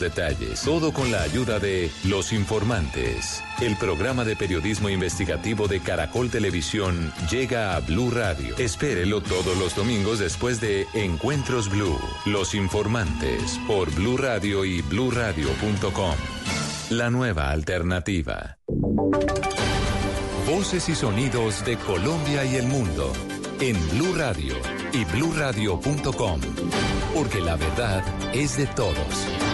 detalles. Todo con la ayuda de Los Informantes. El programa de periodismo investigativo de Caracol Televisión llega a Blue Radio. Espérelo todos los domingos después de Encuentros Blue. Los Informantes por Blue Radio y bluradio.com. La nueva alternativa. Voces y sonidos de Colombia y el mundo en Blue Radio y bluradio.com. Porque la verdad es de todos.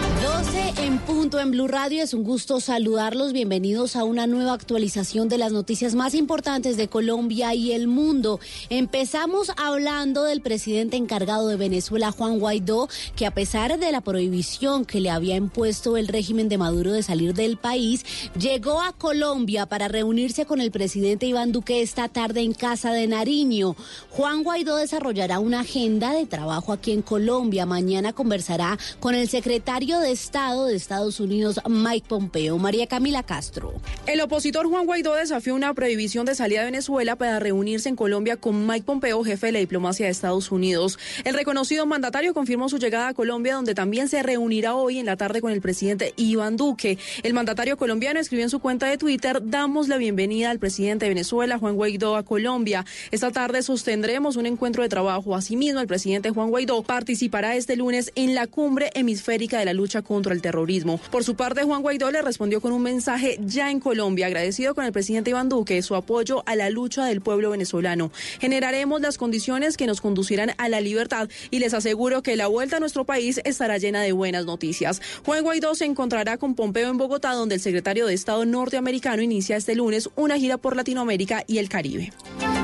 12 en punto en Blue Radio. Es un gusto saludarlos. Bienvenidos a una nueva actualización de las noticias más importantes de Colombia y el mundo. Empezamos hablando del presidente encargado de Venezuela, Juan Guaidó, que a pesar de la prohibición que le había impuesto el régimen de Maduro de salir del país, llegó a Colombia para reunirse con el presidente Iván Duque esta tarde en Casa de Nariño. Juan Guaidó desarrollará una agenda de trabajo aquí en Colombia. Mañana conversará con el secretario de Estado de Estados Unidos, Mike Pompeo. María Camila Castro. El opositor Juan Guaidó desafió una prohibición de salida de Venezuela para reunirse en Colombia con Mike Pompeo, jefe de la diplomacia de Estados Unidos. El reconocido mandatario confirmó su llegada a Colombia, donde también se reunirá hoy en la tarde con el presidente Iván Duque. El mandatario colombiano escribió en su cuenta de Twitter, damos la bienvenida al presidente de Venezuela, Juan Guaidó, a Colombia. Esta tarde sostendremos un encuentro de trabajo. Asimismo, el presidente Juan Guaidó participará este lunes en la cumbre hemisférica de la lucha contra el terrorismo. Por su parte, Juan Guaidó le respondió con un mensaje ya en Colombia, agradecido con el presidente Iván Duque su apoyo a la lucha del pueblo venezolano. Generaremos las condiciones que nos conducirán a la libertad y les aseguro que la vuelta a nuestro país estará llena de buenas noticias. Juan Guaidó se encontrará con Pompeo en Bogotá, donde el secretario de Estado norteamericano inicia este lunes una gira por Latinoamérica y el Caribe.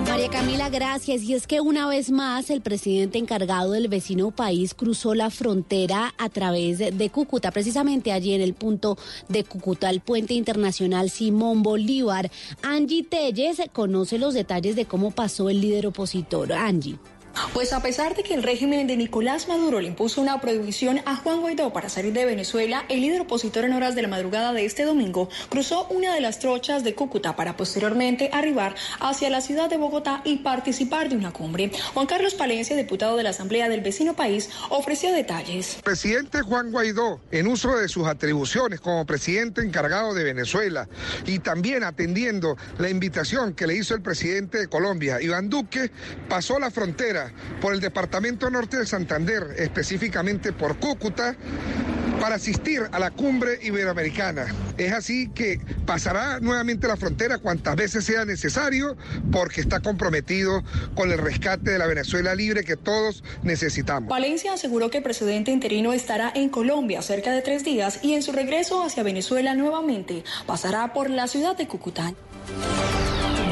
María Camila, gracias. Y es que una vez más el presidente encargado del vecino país cruzó la frontera a través de Cúcuta, precisamente allí en el punto de Cúcuta, el puente internacional Simón Bolívar. Angie Telles conoce los detalles de cómo pasó el líder opositor. Angie. Pues a pesar de que el régimen de Nicolás Maduro le impuso una prohibición a Juan Guaidó para salir de Venezuela, el líder opositor en horas de la madrugada de este domingo cruzó una de las trochas de Cúcuta para posteriormente arribar hacia la ciudad de Bogotá y participar de una cumbre. Juan Carlos Palencia, diputado de la Asamblea del vecino país, ofreció detalles. Presidente Juan Guaidó, en uso de sus atribuciones como presidente encargado de Venezuela y también atendiendo la invitación que le hizo el presidente de Colombia, Iván Duque, pasó la frontera por el departamento norte de Santander, específicamente por Cúcuta, para asistir a la cumbre iberoamericana. Es así que pasará nuevamente la frontera cuantas veces sea necesario porque está comprometido con el rescate de la Venezuela libre que todos necesitamos. Valencia aseguró que el presidente interino estará en Colombia cerca de tres días y en su regreso hacia Venezuela nuevamente pasará por la ciudad de Cúcuta.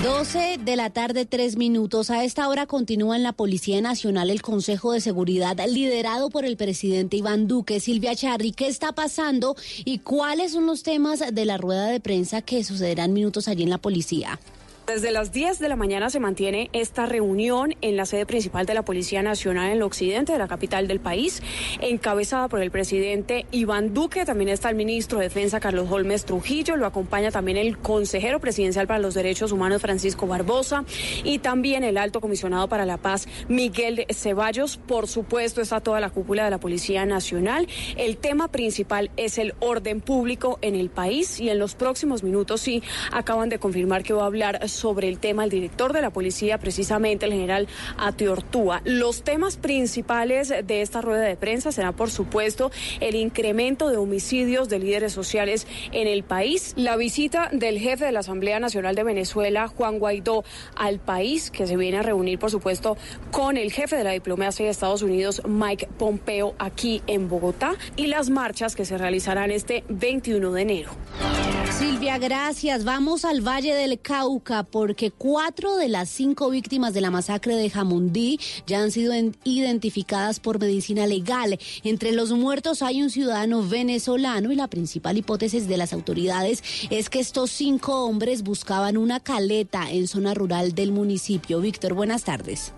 12 de la tarde, tres minutos. A esta hora continúa en la Policía Nacional el Consejo de Seguridad liderado por el presidente Iván Duque. Silvia Charri, ¿qué está pasando y cuáles son los temas de la rueda de prensa que sucederán minutos allí en la policía? Desde las 10 de la mañana se mantiene esta reunión en la sede principal de la Policía Nacional en el occidente de la capital del país, encabezada por el presidente Iván Duque. También está el ministro de Defensa Carlos Holmes Trujillo. Lo acompaña también el consejero presidencial para los derechos humanos Francisco Barbosa y también el alto comisionado para la paz Miguel Ceballos. Por supuesto está toda la cúpula de la Policía Nacional. El tema principal es el orden público en el país y en los próximos minutos sí acaban de confirmar que va a hablar el tema el director de la policía, precisamente el general Atiortúa. Los temas principales de esta rueda de prensa será, por supuesto, el incremento de homicidios de líderes sociales en el país, la visita del jefe de la Asamblea Nacional de Venezuela, Juan Guaidó, al país, que se viene a reunir, por supuesto, con el jefe de la diplomacia de Estados Unidos, Mike Pompeo, aquí en Bogotá, y las marchas que se realizarán este 21 de enero. Silvia, gracias. Vamos al Valle del Cauca porque cuatro de las cinco víctimas de la masacre de Jamundí ya han sido identificadas por medicina legal. Entre los muertos hay un ciudadano venezolano y la principal hipótesis de las autoridades es que estos cinco hombres buscaban una caleta en zona rural del municipio. Víctor, buenas tardes.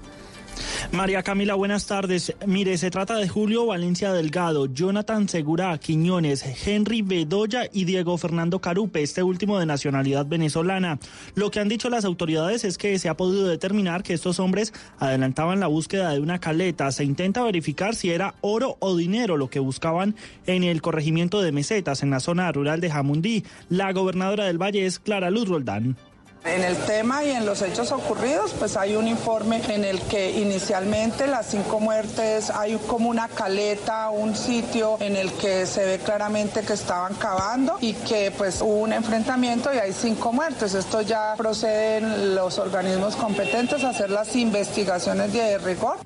María Camila, buenas tardes. Mire, se trata de Julio Valencia Delgado, Jonathan Segura Quiñones, Henry Bedoya y Diego Fernando Carupe, este último de nacionalidad venezolana. Lo que han dicho las autoridades es que se ha podido determinar que estos hombres adelantaban la búsqueda de una caleta. Se intenta verificar si era oro o dinero lo que buscaban en el corregimiento de Mesetas, en la zona rural de Jamundí. La gobernadora del Valle es Clara Luz Roldán. En el tema y en los hechos ocurridos, pues hay un informe en el que inicialmente las cinco muertes hay como una caleta, un sitio en el que se ve claramente que estaban cavando y que pues hubo un enfrentamiento y hay cinco muertes. Esto ya proceden los organismos competentes a hacer las investigaciones de rigor.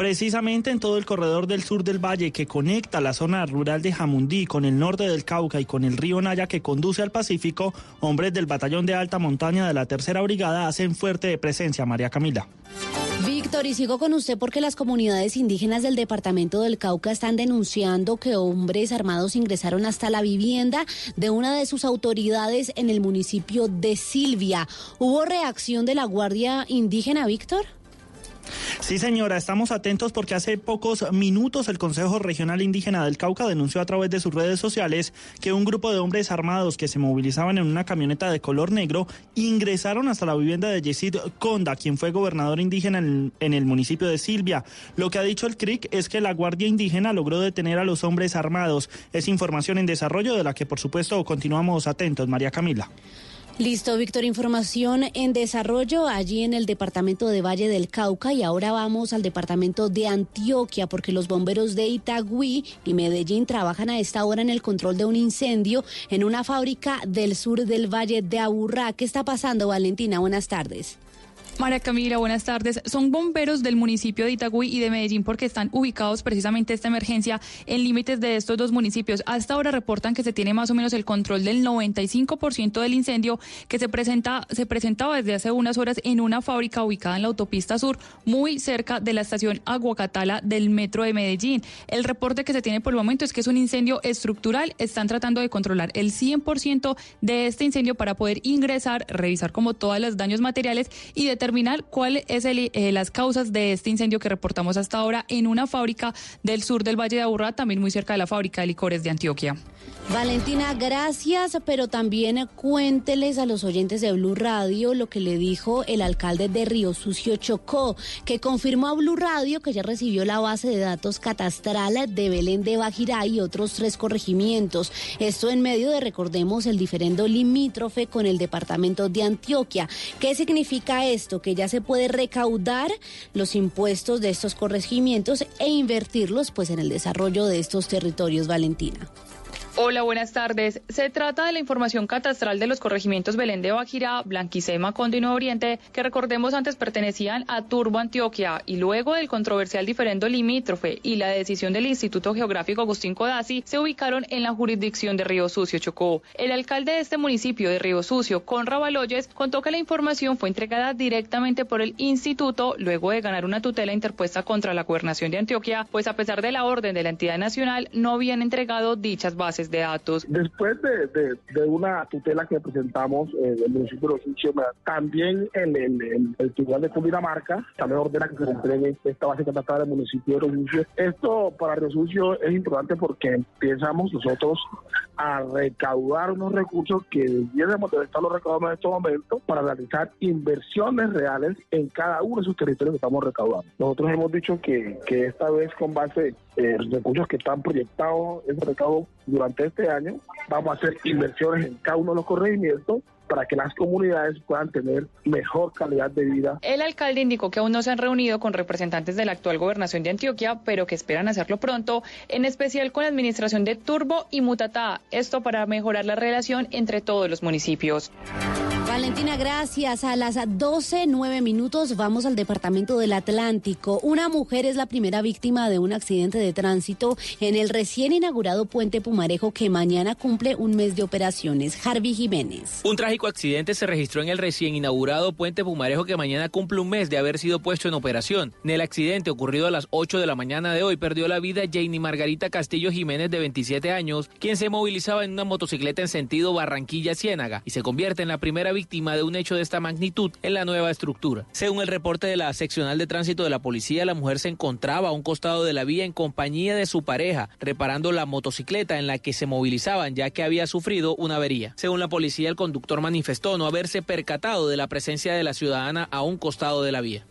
Precisamente en todo el corredor del sur del valle que conecta la zona rural de Jamundí con el norte del Cauca y con el río Naya que conduce al Pacífico, hombres del batallón de alta montaña de la tercera brigada hacen fuerte presencia, María Camila. Víctor, y sigo con usted porque las comunidades indígenas del departamento del Cauca están denunciando que hombres armados ingresaron hasta la vivienda de una de sus autoridades en el municipio de Silvia. ¿Hubo reacción de la Guardia Indígena, Víctor? Sí, señora, estamos atentos porque hace pocos minutos el Consejo Regional Indígena del Cauca denunció a través de sus redes sociales que un grupo de hombres armados que se movilizaban en una camioneta de color negro ingresaron hasta la vivienda de Yesid Conda, quien fue gobernador indígena en, el municipio de Silvia. Lo que ha dicho el CRIC es que la Guardia Indígena logró detener a los hombres armados. Es información en desarrollo de la que, por supuesto, continuamos atentos. María Camila. Listo, Víctor, información en desarrollo allí en el departamento de Valle del Cauca y ahora vamos al departamento de Antioquia porque los bomberos de Itagüí y Medellín trabajan a esta hora en el control de un incendio en una fábrica del sur del Valle de Aburrá. ¿Qué está pasando, Valentina? Buenas tardes. María Camila, buenas tardes. Son bomberos del municipio de Itagüí y de Medellín porque están ubicados precisamente esta emergencia en límites de estos dos municipios. Hasta ahora reportan que se tiene más o menos el control del 95% del incendio que se presenta se presentaba desde hace unas horas en una fábrica ubicada en la autopista sur, muy cerca de la estación Aguacatala del metro de Medellín. El reporte que se tiene por el momento es que es un incendio estructural. Están tratando de controlar el 100% de este incendio para poder ingresar, revisar como todos los daños materiales y determinar determinar cuáles son eh, las causas de este incendio que reportamos hasta ahora en una fábrica del sur del Valle de Aburrá, también muy cerca de la fábrica de licores de Antioquia. Valentina, gracias, pero también cuénteles a los oyentes de Blue Radio lo que le dijo el alcalde de Río Sucio Chocó, que confirmó a Blue Radio que ya recibió la base de datos catastral de Belén de Bajirá y otros tres corregimientos. Esto en medio de, recordemos, el diferendo limítrofe con el departamento de Antioquia. ¿Qué significa esto? Que ya se puede recaudar los impuestos de estos corregimientos e invertirlos pues en el desarrollo de estos territorios, Valentina. Hola, buenas tardes. Se trata de la información catastral de los corregimientos Belén de Bajirá, Blanquicema, Conde y Nuevo Oriente, que recordemos antes pertenecían a Turbo Antioquia y luego del controversial diferendo limítrofe y la decisión del Instituto Geográfico Agustín Codazzi, se ubicaron en la jurisdicción de Río Sucio, Chocó. El alcalde de este municipio de Río Sucio, Conra Baloyes, contó que la información fue entregada directamente por el instituto luego de ganar una tutela interpuesta contra la gobernación de Antioquia, pues a pesar de la orden de la entidad nacional no habían entregado dichas bases de datos. Después de, de, una tutela que presentamos eh, del municipio de Sucio, también el, el, el, Tribunal de Cundinamarca también ordena que se entregue esta base catastral del municipio de Rosucio. Esto para Rosucio es importante porque empezamos nosotros a recaudar unos recursos que debiéramos de estar los recaudando en estos momentos para realizar inversiones reales en cada uno de esos territorios que estamos recaudando. Nosotros hemos dicho que, que esta vez con base los recursos que están proyectados, ese recaudo durante este año. Vamos a hacer inversiones en cada uno de los corregimientos para que las comunidades puedan tener mejor calidad de vida. El alcalde indicó que aún no se han reunido con representantes de la actual gobernación de Antioquia, pero que esperan hacerlo pronto, en especial con la administración de Turbo y Mutatá, esto para mejorar la relación entre todos los municipios. Valentina, gracias. A las 12, 9 minutos vamos al departamento del Atlántico. Una mujer es la primera víctima de un accidente de tránsito en el recién inaugurado puente Pumarejo que mañana cumple un mes de operaciones. Harvey Jiménez. Un trágico accidente se registró en el recién inaugurado puente Pumarejo que mañana cumple un mes de haber sido puesto en operación. En el accidente ocurrido a las 8 de la mañana de hoy perdió la vida Janie Margarita Castillo Jiménez de 27 años, quien se movilizaba en una motocicleta en sentido Barranquilla-Ciénaga y se convierte en la primera víctima víctima de un hecho de esta magnitud en la nueva estructura. Según el reporte de la seccional de tránsito de la policía, la mujer se encontraba a un costado de la vía en compañía de su pareja, reparando la motocicleta en la que se movilizaban ya que había sufrido una avería. Según la policía, el conductor manifestó no haberse percatado de la presencia de la ciudadana a un costado de la vía.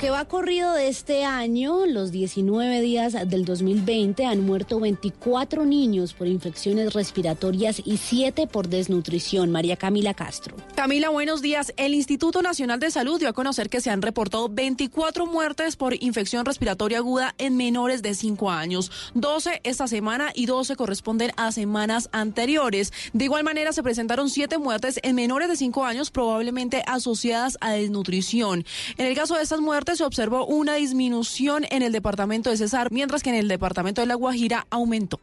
Que va corrido de este año, los 19 días del 2020 han muerto 24 niños por infecciones respiratorias y 7 por desnutrición. María Camila Castro. Camila, buenos días. El Instituto Nacional de Salud dio a conocer que se han reportado 24 muertes por infección respiratoria aguda en menores de 5 años. 12 esta semana y 12 corresponden a semanas anteriores. De igual manera, se presentaron 7 muertes en menores de 5 años probablemente asociadas a desnutrición. En el caso de estas muertes se observó una disminución en el departamento de Cesar, mientras que en el departamento de La Guajira aumentó.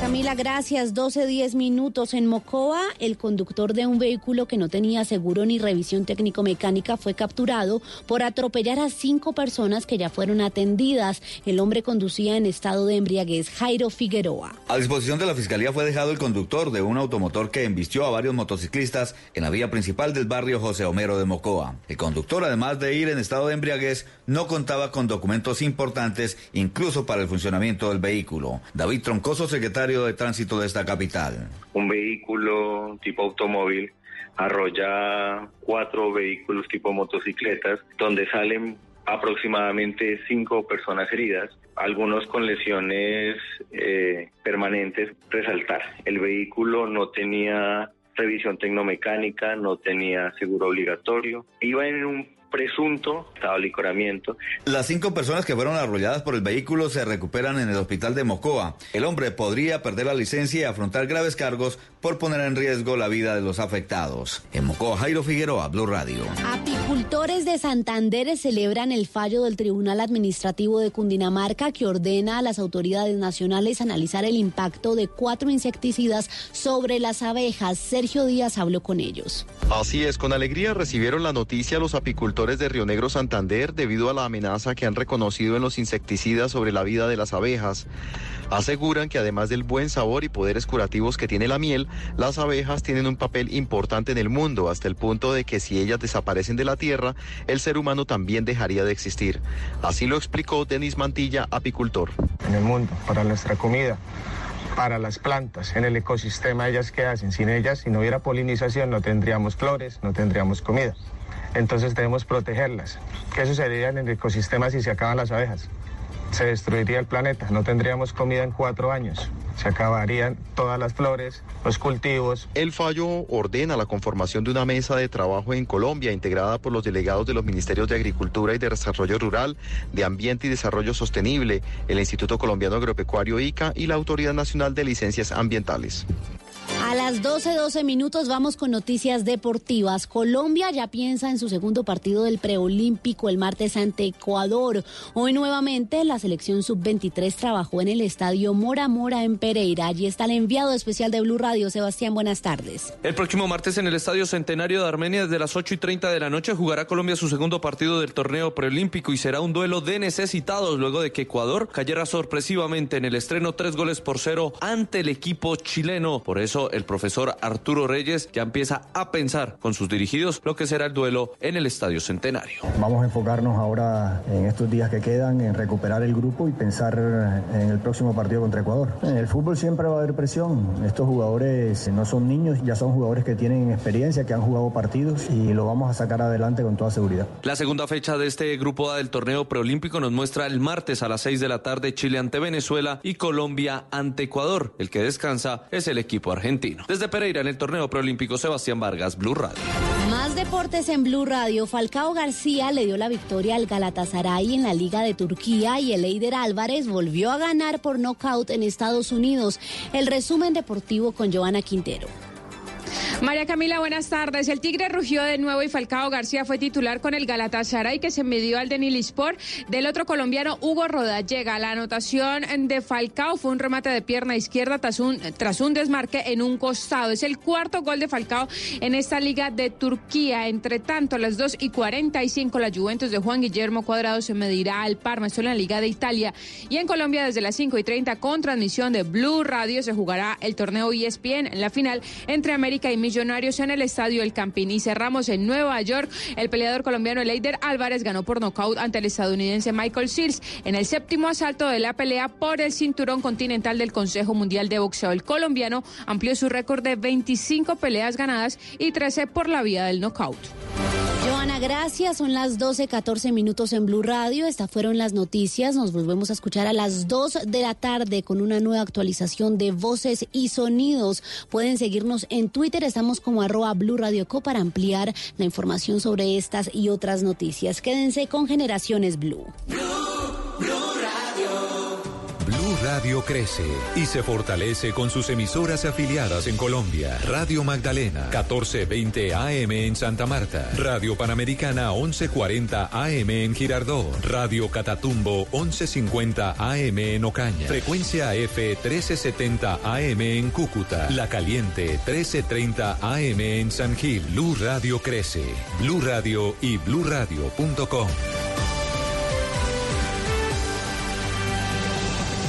Camila, gracias. 12, 10 minutos. En Mocoa, el conductor de un vehículo que no tenía seguro ni revisión técnico-mecánica fue capturado por atropellar a cinco personas que ya fueron atendidas. El hombre conducía en estado de embriaguez. Jairo Figueroa. A disposición de la fiscalía fue dejado el conductor de un automotor que embistió a varios motociclistas en la vía principal del barrio José Homero de Mocoa. El conductor, además de ir en estado de embriaguez, no contaba con documentos importantes, incluso para el funcionamiento del vehículo. David Troncoso, secretario de Tránsito de esta capital. Un vehículo tipo automóvil arrolla cuatro vehículos tipo motocicletas, donde salen aproximadamente cinco personas heridas, algunos con lesiones eh, permanentes. Resaltar, el vehículo no tenía revisión tecnomecánica, no tenía seguro obligatorio, iba en un presunto licoramiento. Las cinco personas que fueron arrolladas por el vehículo se recuperan en el hospital de Mocoa. El hombre podría perder la licencia y afrontar graves cargos por poner en riesgo la vida de los afectados. En Mocoa, Jairo Figueroa, Blue Radio. Apicultores de Santander celebran el fallo del Tribunal Administrativo de Cundinamarca que ordena a las autoridades nacionales analizar el impacto de cuatro insecticidas sobre las abejas. Sergio Díaz habló con ellos. Así es, con alegría recibieron la noticia los apicultores de Río Negro Santander debido a la amenaza que han reconocido en los insecticidas sobre la vida de las abejas. Aseguran que además del buen sabor y poderes curativos que tiene la miel, las abejas tienen un papel importante en el mundo, hasta el punto de que si ellas desaparecen de la tierra, el ser humano también dejaría de existir. Así lo explicó Denis Mantilla, apicultor. En el mundo, para nuestra comida para las plantas, en el ecosistema ellas que hacen. Sin ellas, si no hubiera polinización, no tendríamos flores, no tendríamos comida. Entonces debemos protegerlas. ¿Qué sucedería en el ecosistema si se acaban las abejas? Se destruiría el planeta, no tendríamos comida en cuatro años se acabarían todas las flores, los cultivos. El fallo ordena la conformación de una mesa de trabajo en Colombia integrada por los delegados de los Ministerios de Agricultura y de Desarrollo Rural, de Ambiente y Desarrollo Sostenible, el Instituto Colombiano Agropecuario ICA y la Autoridad Nacional de Licencias Ambientales. A las 12, 12 minutos vamos con noticias deportivas. Colombia ya piensa en su segundo partido del preolímpico el martes ante Ecuador. Hoy nuevamente la selección sub-23 trabajó en el estadio Mora Mora en Pereira. Allí está el enviado especial de Blue Radio, Sebastián. Buenas tardes. El próximo martes en el estadio Centenario de Armenia desde las 8 y 30 de la noche jugará Colombia su segundo partido del torneo preolímpico y será un duelo de necesitados luego de que Ecuador cayera sorpresivamente en el estreno tres goles por cero ante el equipo chileno. Por eso el profesor Arturo Reyes ya empieza a pensar con sus dirigidos lo que será el duelo en el Estadio Centenario. Vamos a enfocarnos ahora en estos días que quedan en recuperar el grupo y pensar en el próximo partido contra Ecuador. En el fútbol siempre va a haber presión. Estos jugadores no son niños, ya son jugadores que tienen experiencia, que han jugado partidos y lo vamos a sacar adelante con toda seguridad. La segunda fecha de este grupo A del torneo preolímpico nos muestra el martes a las 6 de la tarde Chile ante Venezuela y Colombia ante Ecuador. El que descansa es el equipo argentino. Desde Pereira en el torneo preolímpico Sebastián Vargas, Blue Radio. Más deportes en Blue Radio. Falcao García le dio la victoria al Galatasaray en la Liga de Turquía y el Eider Álvarez volvió a ganar por nocaut en Estados Unidos. El resumen deportivo con Joana Quintero. María Camila, buenas tardes. El Tigre rugió de nuevo y Falcao García fue titular con el Galatasaray que se midió al Denilispor del otro colombiano Hugo Rodallega. La anotación de Falcao fue un remate de pierna izquierda tras un, tras un desmarque en un costado. Es el cuarto gol de Falcao en esta liga de Turquía. Entre tanto, a las 2 y 45 la Juventus de Juan Guillermo Cuadrado se medirá al Parma, esto en la Liga de Italia. Y en Colombia desde las 5 y 30 con transmisión de Blue Radio se jugará el torneo ESPN en la final entre América y Millonarios en el Estadio El Campín. Y cerramos en Nueva York. El peleador colombiano Leider Álvarez ganó por nocaut ante el estadounidense Michael Sears en el séptimo asalto de la pelea por el cinturón continental del Consejo Mundial de Boxeo. El colombiano amplió su récord de 25 peleas ganadas y 13 por la vía del nocaut. Joana, gracias. Son las 12, 14 minutos en Blue Radio. Estas fueron las noticias. Nos volvemos a escuchar a las 2 de la tarde con una nueva actualización de voces y sonidos. Pueden seguirnos en Twitter. Estamos como arroba Blue Radio Co para ampliar la información sobre estas y otras noticias. Quédense con Generaciones Blue. Blue Radio crece y se fortalece con sus emisoras afiliadas en Colombia. Radio Magdalena, 1420 AM en Santa Marta. Radio Panamericana, 1140 AM en Girardó. Radio Catatumbo, 1150 AM en Ocaña. Frecuencia F, 1370 AM en Cúcuta. La Caliente, 1330 AM en San Gil. Blue Radio crece. Blue Radio y bluradio.com.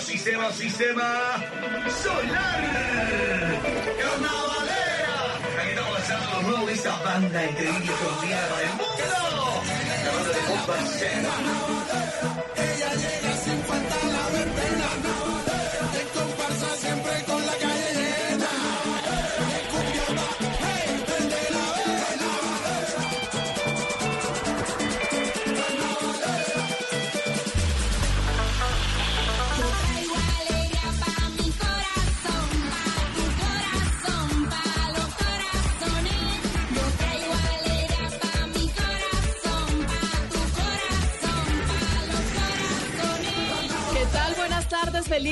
Sistema, sistema, sistema solar. Carnavalera. Aquí estamos lanzando lo nuevo de esta banda increíble colombiana del mundo. La banda de Bomba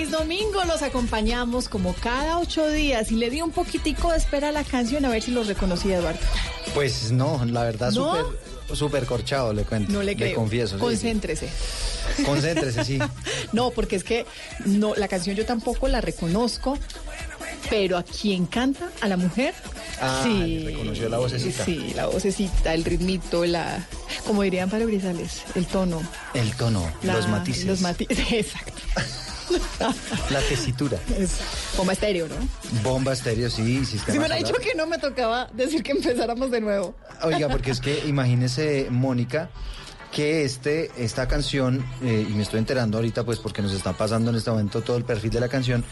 feliz domingo. Los acompañamos como cada ocho días y le di un poquitico de espera a la canción a ver si lo reconocía Eduardo. Pues no, la verdad, ¿No? súper súper corchado, le cuento. No le creo. confieso. sí, Concéntrese. sí. Concéntrese, sí. No, porque es que no, la canción yo tampoco la reconozco, pero a quien canta, a la mujer, Ah, sí. reconoció la vocecita. Sí, la vocecita, el ritmito, la, como dirían para Brizales, el tono. El tono, la- los matices, Los matices, exacto. la tesitura. Es bomba estéreo, ¿no? Bomba estéreo, sí, sistema Si me hubiera dicho que no me tocaba decir que empezáramos de nuevo. Oiga, porque es que imagínese, Mónica, que este, esta canción, eh, y me estoy enterando ahorita, pues porque nos está pasando en este momento todo el perfil de la canción,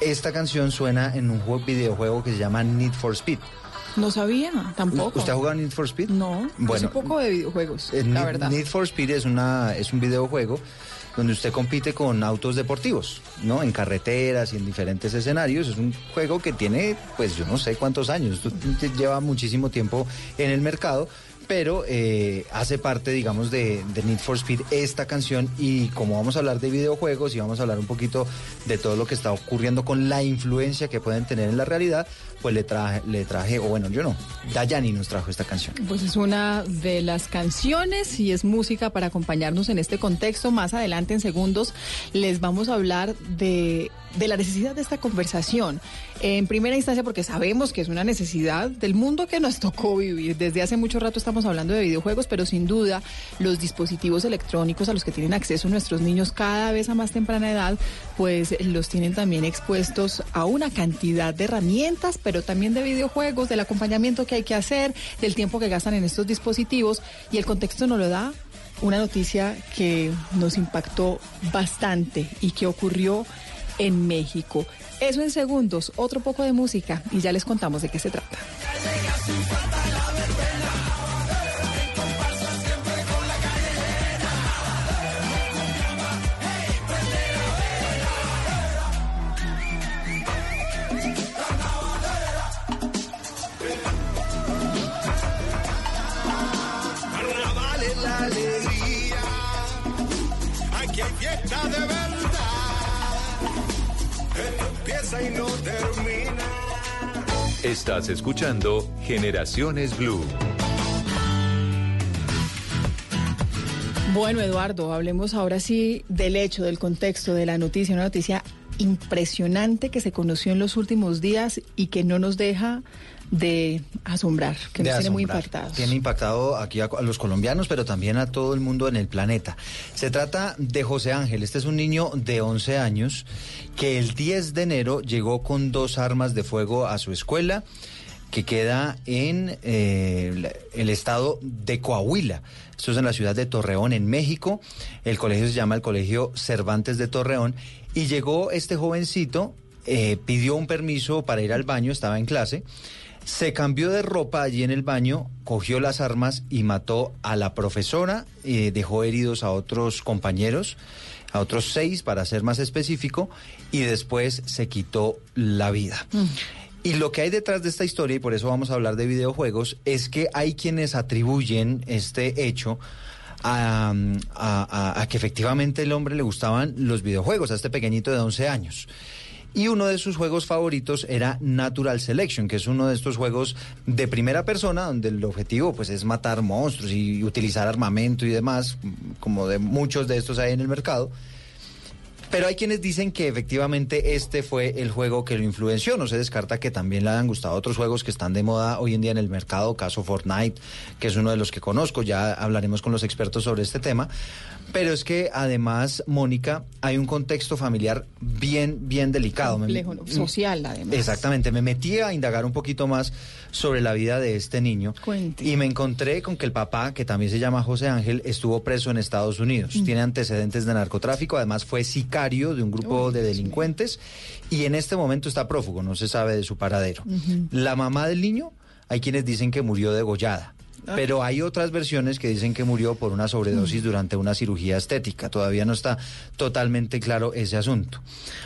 esta canción suena en un juego, videojuego que se llama Need for Speed. No sabía, tampoco. ¿Usted ha jugado Need for Speed? No, Bueno, un poco de videojuegos, Eh, la Need- verdad. Need for Speed es, una, es un videojuego donde usted compite con autos deportivos, ¿no? En carreteras y en diferentes escenarios. Es un juego que tiene, pues yo no sé cuántos años, lleva muchísimo tiempo en el mercado, pero eh, hace parte, digamos, de, de Need for Speed esta canción y como vamos a hablar de videojuegos y vamos a hablar un poquito de todo lo que está ocurriendo con la influencia que pueden tener en la realidad, pues le traje, le traje o bueno, yo no, Dayani nos trajo esta canción. Pues es una de las canciones y es música para acompañarnos en este contexto. Más adelante, en segundos, les vamos a hablar de de la necesidad de esta conversación. En primera instancia, porque sabemos que es una necesidad del mundo que nos tocó vivir. Desde hace mucho rato estamos hablando de videojuegos, pero sin duda los dispositivos electrónicos a los que tienen acceso nuestros niños cada vez a más temprana edad, pues los tienen también expuestos a una cantidad de herramientas, pero también de videojuegos, del acompañamiento que hay que hacer, del tiempo que gastan en estos dispositivos. Y el contexto nos lo da una noticia que nos impactó bastante y que ocurrió en México. Eso en segundos, otro poco de música y ya les contamos de qué se trata. Y no termina. Estás escuchando Generaciones Blue. Bueno, Eduardo, hablemos ahora sí del hecho, del contexto, de la noticia, una noticia impresionante que se conoció en los últimos días y que no nos deja de asombrar, que de nos tiene muy impactados. Tiene impactado aquí a, a los colombianos, pero también a todo el mundo en el planeta. Se trata de José Ángel. Este es un niño de 11 años que el 10 de enero llegó con dos armas de fuego a su escuela que queda en eh, el estado de Coahuila. Esto es en la ciudad de Torreón, en México. El colegio se llama el Colegio Cervantes de Torreón. Y llegó este jovencito, eh, pidió un permiso para ir al baño, estaba en clase. Se cambió de ropa allí en el baño, cogió las armas y mató a la profesora, eh, dejó heridos a otros compañeros, a otros seis para ser más específico, y después se quitó la vida. Y lo que hay detrás de esta historia, y por eso vamos a hablar de videojuegos, es que hay quienes atribuyen este hecho a, que efectivamente el hombre le gustaban los videojuegos, a este pequeñito de 11 años. Y uno de sus juegos favoritos era Natural Selection, que es uno de estos juegos de primera persona, donde el objetivo pues es matar monstruos y utilizar armamento y demás, como de muchos de estos hay en el mercado. Pero hay quienes dicen que efectivamente este fue el juego que lo influenció. No se descarta que también le hayan gustado otros juegos que están de moda hoy en día en el mercado, caso Fortnite, que es uno de los que conozco. Ya hablaremos con los expertos sobre este tema. Pero es que además, Mónica, hay un contexto familiar bien, bien delicado. Social además. Exactamente, me metí a indagar un poquito más sobre la vida de este niño y me encontré con que el papá, que también se llama José Ángel, estuvo preso en Estados Unidos. Mm. Tiene antecedentes de narcotráfico, además fue sicario de un grupo de delincuentes y en este momento está prófugo, no se sabe de su paradero. La mamá del niño, hay quienes dicen que murió degollada. Ah. Pero hay otras versiones que dicen que murió por una sobredosis durante una cirugía estética. Todavía no está totalmente claro ese asunto.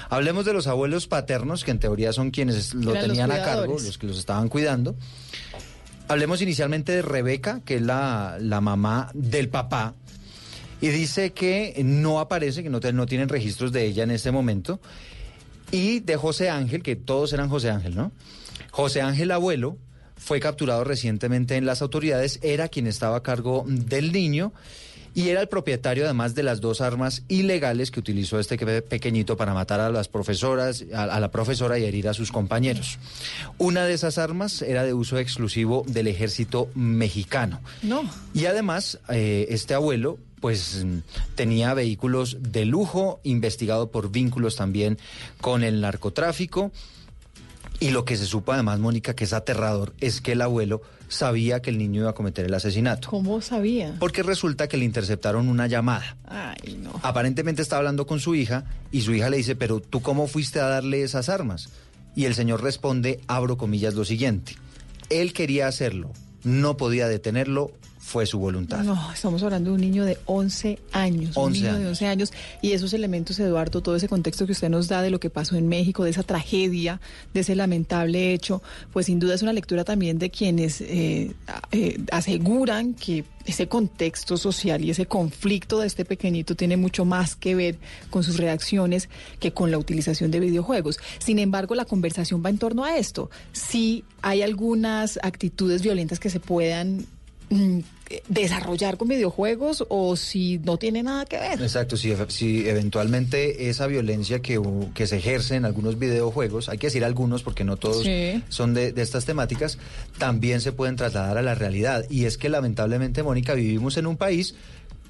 Hablemos de los abuelos paternos, que en teoría son quienes lo Eran tenían a cargo, los que los estaban cuidando. Hablemos inicialmente de Rebeca, que es la, la mamá del papá. Y dice que no aparece, que no, no tienen registros de ella en este momento. Y de José Ángel, que todos eran José Ángel, ¿no? José Ángel abuelo fue capturado recientemente en las autoridades, era quien estaba a cargo del niño y era el propietario además de las dos armas ilegales que utilizó este que- pequeñito para matar a las profesoras, a, la profesora y herir a sus compañeros. Una de esas armas era de uso exclusivo del ejército mexicano. No. Y además, eh, este abuelo, pues tenía vehículos de lujo, investigado por vínculos también con el narcotráfico. Y lo que se supo además, Mónica, que es aterrador, es que el abuelo sabía que el niño iba a cometer el asesinato. ¿Cómo sabía? Porque resulta que le interceptaron una llamada. Ay, no. Aparentemente está hablando con su hija y su hija le dice, pero tú cómo fuiste a darle esas armas? Y el señor responde, abro comillas, lo siguiente. Él quería hacerlo, no podía detenerlo, fue su voluntad. No, estamos hablando de un niño de 11 años. 11 un niño de años. 11 años. Y esos elementos, Eduardo, todo ese contexto que usted nos da de lo que pasó en México, de esa tragedia, de ese lamentable hecho, pues sin duda es una lectura también de quienes eh, eh, aseguran que ese contexto social y ese conflicto de este pequeñito tiene mucho más que ver con sus reacciones que con la utilización de videojuegos. Sin embargo, la conversación va en torno a esto. Si hay algunas actitudes violentas que se puedan desarrollar con videojuegos o si no tiene nada que ver. Exacto, si, eventualmente esa violencia que, que se ejerce en algunos videojuegos, hay que decir algunos porque no todos Sí. son de, de estas temáticas, también se pueden trasladar a la realidad. Y es que lamentablemente, Mónica, vivimos en un país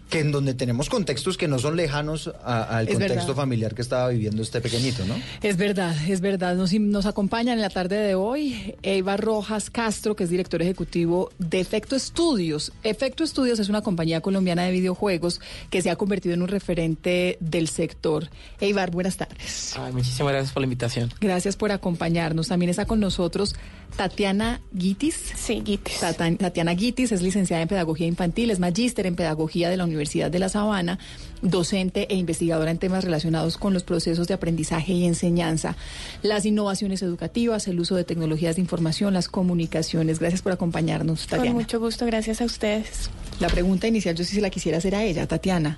que en donde tenemos contextos que no son lejanos al contexto verdad. familiar que estaba viviendo este pequeñito, ¿no? Es verdad, es verdad. Nos, nos acompañan en la tarde de hoy Eva Rojas Castro, que es director ejecutivo de Efecto Estudios. Efecto Estudios es una compañía colombiana de videojuegos que se ha convertido en un referente del sector. Eibar, buenas tardes. Ay, muchísimas gracias por la invitación. Gracias por acompañarnos. También está con nosotros Tatiana Guitis. Sí, Guitis. Tatiana Guitis es licenciada en Pedagogía Infantil, es magíster en Pedagogía de la Universidad de La Sabana, docente e investigadora en temas relacionados con los procesos de aprendizaje y enseñanza, las innovaciones educativas, el uso de tecnologías de información, las comunicaciones. Gracias por acompañarnos, Con Tatiana. mucho gusto, gracias a ustedes. La pregunta inicial yo sí se la quisiera hacer a ella, Tatiana.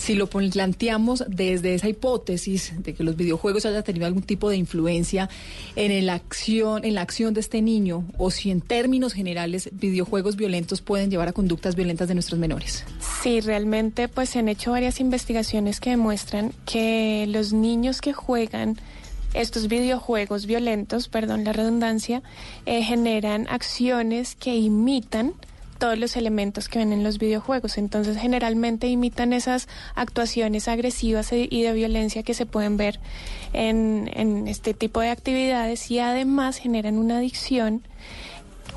Si lo planteamos desde esa hipótesis de que los videojuegos hayan tenido algún tipo de influencia en el acción, en la acción de este niño, o si en términos generales videojuegos violentos pueden llevar a conductas violentas de nuestros menores. Sí, realmente pues se han hecho varias investigaciones que demuestran que los niños que juegan estos videojuegos violentos, perdón la redundancia, eh, generan acciones que imitan todos los elementos que ven en los videojuegos. Entonces, generalmente imitan esas actuaciones agresivas e- y de violencia que se pueden ver en, en este tipo de actividades y además generan una adicción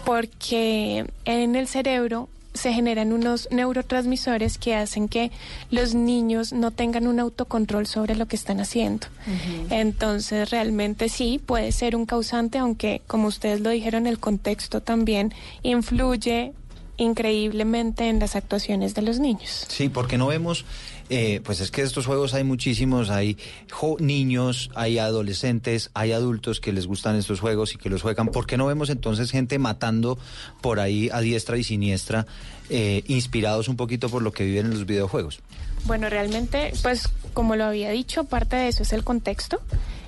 porque en el cerebro se generan unos neurotransmisores que hacen que los niños no tengan un autocontrol sobre lo que están haciendo. Entonces, realmente sí, puede ser un causante, aunque, como ustedes lo dijeron, el contexto también influye increíblemente en las actuaciones de los niños. Sí, porque no vemos, eh, pues es que estos juegos hay muchísimos, hay niños, hay adolescentes, hay adultos que les gustan estos juegos y que los juegan. ¿Por qué no vemos entonces gente matando por ahí a diestra y siniestra, eh, inspirados un poquito por lo que viven en los videojuegos? Bueno, realmente, pues como lo había dicho, parte de eso es el contexto,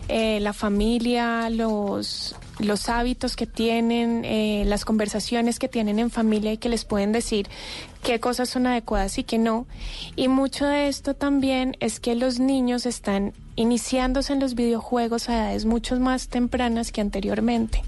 eh, la familia, los, los hábitos que tienen, eh, las conversaciones que tienen en familia y que les pueden decir qué cosas son adecuadas y qué no. Y mucho de esto también es que los niños están iniciándose en los videojuegos a edades mucho más tempranas que anteriormente.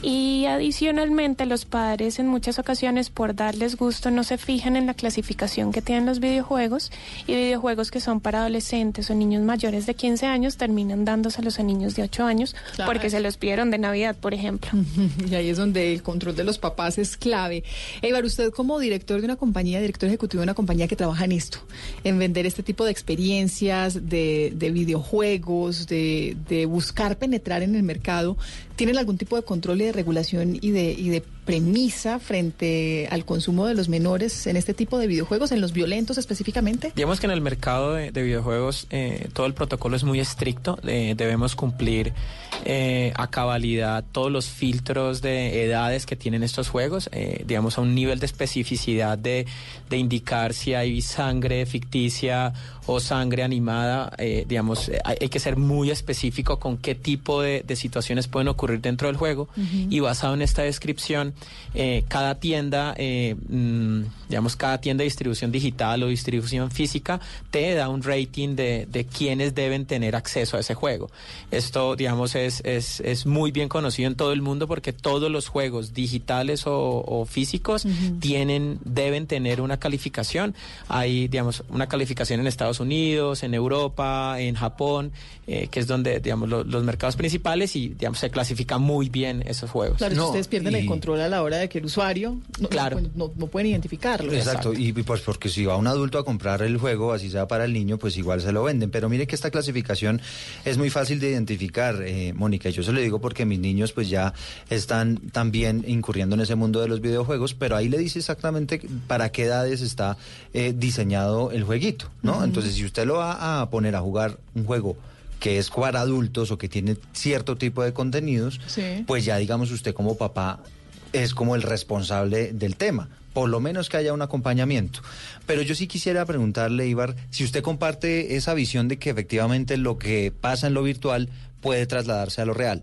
Y adicionalmente los padres en muchas ocasiones por darles gusto no se fijan en la clasificación que tienen los videojuegos y videojuegos que son para adolescentes o niños mayores de 15 años terminan dándoselos a niños de 8 años Claro. porque se los pidieron de Navidad, por ejemplo. Y ahí es donde el control de los papás es clave. Eibar, usted como director de una compañía, director ejecutivo de una compañía que trabaja en esto, en vender este tipo de experiencias, de, de videojuegos, de, de buscar penetrar en el mercado, ¿tienen algún tipo de control y de regulación y de, y de premisa frente al consumo de los menores en este tipo de videojuegos, en los violentos específicamente? Digamos que en el mercado de, de videojuegos eh, todo el protocolo es muy estricto. eh, debemos cumplir eh, a cabalidad todos los filtros de edades que tienen estos juegos, eh, digamos a un nivel de especificidad de, de indicar si hay sangre ficticia o sangre animada. eh, digamos, hay, hay que ser muy específico con qué tipo de, de situaciones pueden ocurrir dentro del juego y basado en esta descripción, eh, cada tienda, eh, mm, digamos, cada tienda de distribución digital o distribución física te da un rating de, de quienes deben tener acceso a ese juego. Esto, digamos, es, es, es muy bien conocido en todo el mundo porque todos los juegos digitales o, o físicos tienen, deben tener una calificación. Hay, digamos, una calificación en Estados Unidos, en Europa, en Japón, eh, que es donde, digamos, lo- los mercados principales y, digamos, se clasifican muy bien esos juegos. Claro, si ustedes pierden el control a la hora de que el usuario no, Claro. no, no- no pueden identificarlo. Exacto, y y pues porque si va un adulto a comprar el juego, así sea para el niño, pues igual se lo venden. Pero mire que esta clasificación es muy fácil de identificar, eh, Mónica. y Yo se lo digo porque mis niños pues ya están también incurriendo en ese mundo de los videojuegos, pero ahí le dice exactamente para qué edades está eh, diseñado el jueguito, ¿no? Entonces, si usted lo va a poner a jugar un juego que es para adultos o que tiene cierto tipo de contenidos, Sí. pues ya digamos usted como papá es como el responsable del tema. Por lo menos que haya un acompañamiento. Pero yo sí quisiera preguntarle, Ibar, si usted comparte esa visión de que efectivamente lo que pasa en lo virtual puede trasladarse a lo real.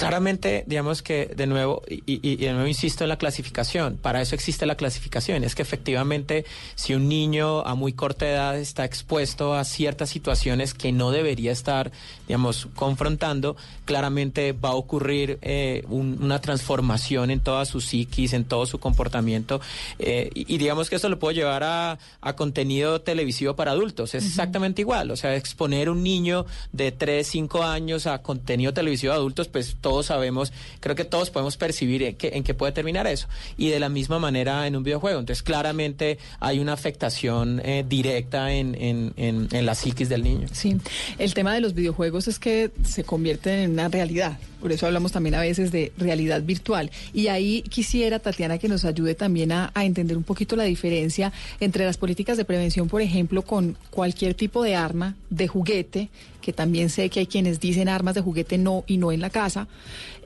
Claramente, digamos que de nuevo, y, y- y de nuevo insisto en la clasificación, para eso existe la clasificación, es que efectivamente si un niño a muy corta edad está expuesto a ciertas situaciones que no debería estar, digamos, confrontando, claramente va a ocurrir eh, un- una transformación en toda su psiquis, en todo su comportamiento, eh, y, y digamos que esto lo puedo llevar a, a contenido televisivo para adultos, es exactamente igual, o sea, exponer un niño de 3, 5 años a contenido televisivo de adultos, pues todos sabemos, creo que todos podemos percibir en qué, en qué puede terminar eso. Y de la misma manera en un videojuego. Entonces, claramente hay una afectación eh, directa en, en, en, en la psiquis del niño. Sí, el tema de los videojuegos es que se convierten en una realidad. Por eso hablamos también a veces de realidad virtual. Y ahí quisiera, Tatiana, que nos ayude también a, entender un poquito la diferencia entre las políticas de prevención, por ejemplo, con cualquier tipo de arma, de juguete, que también sé que hay quienes dicen armas de juguete no y no en la casa,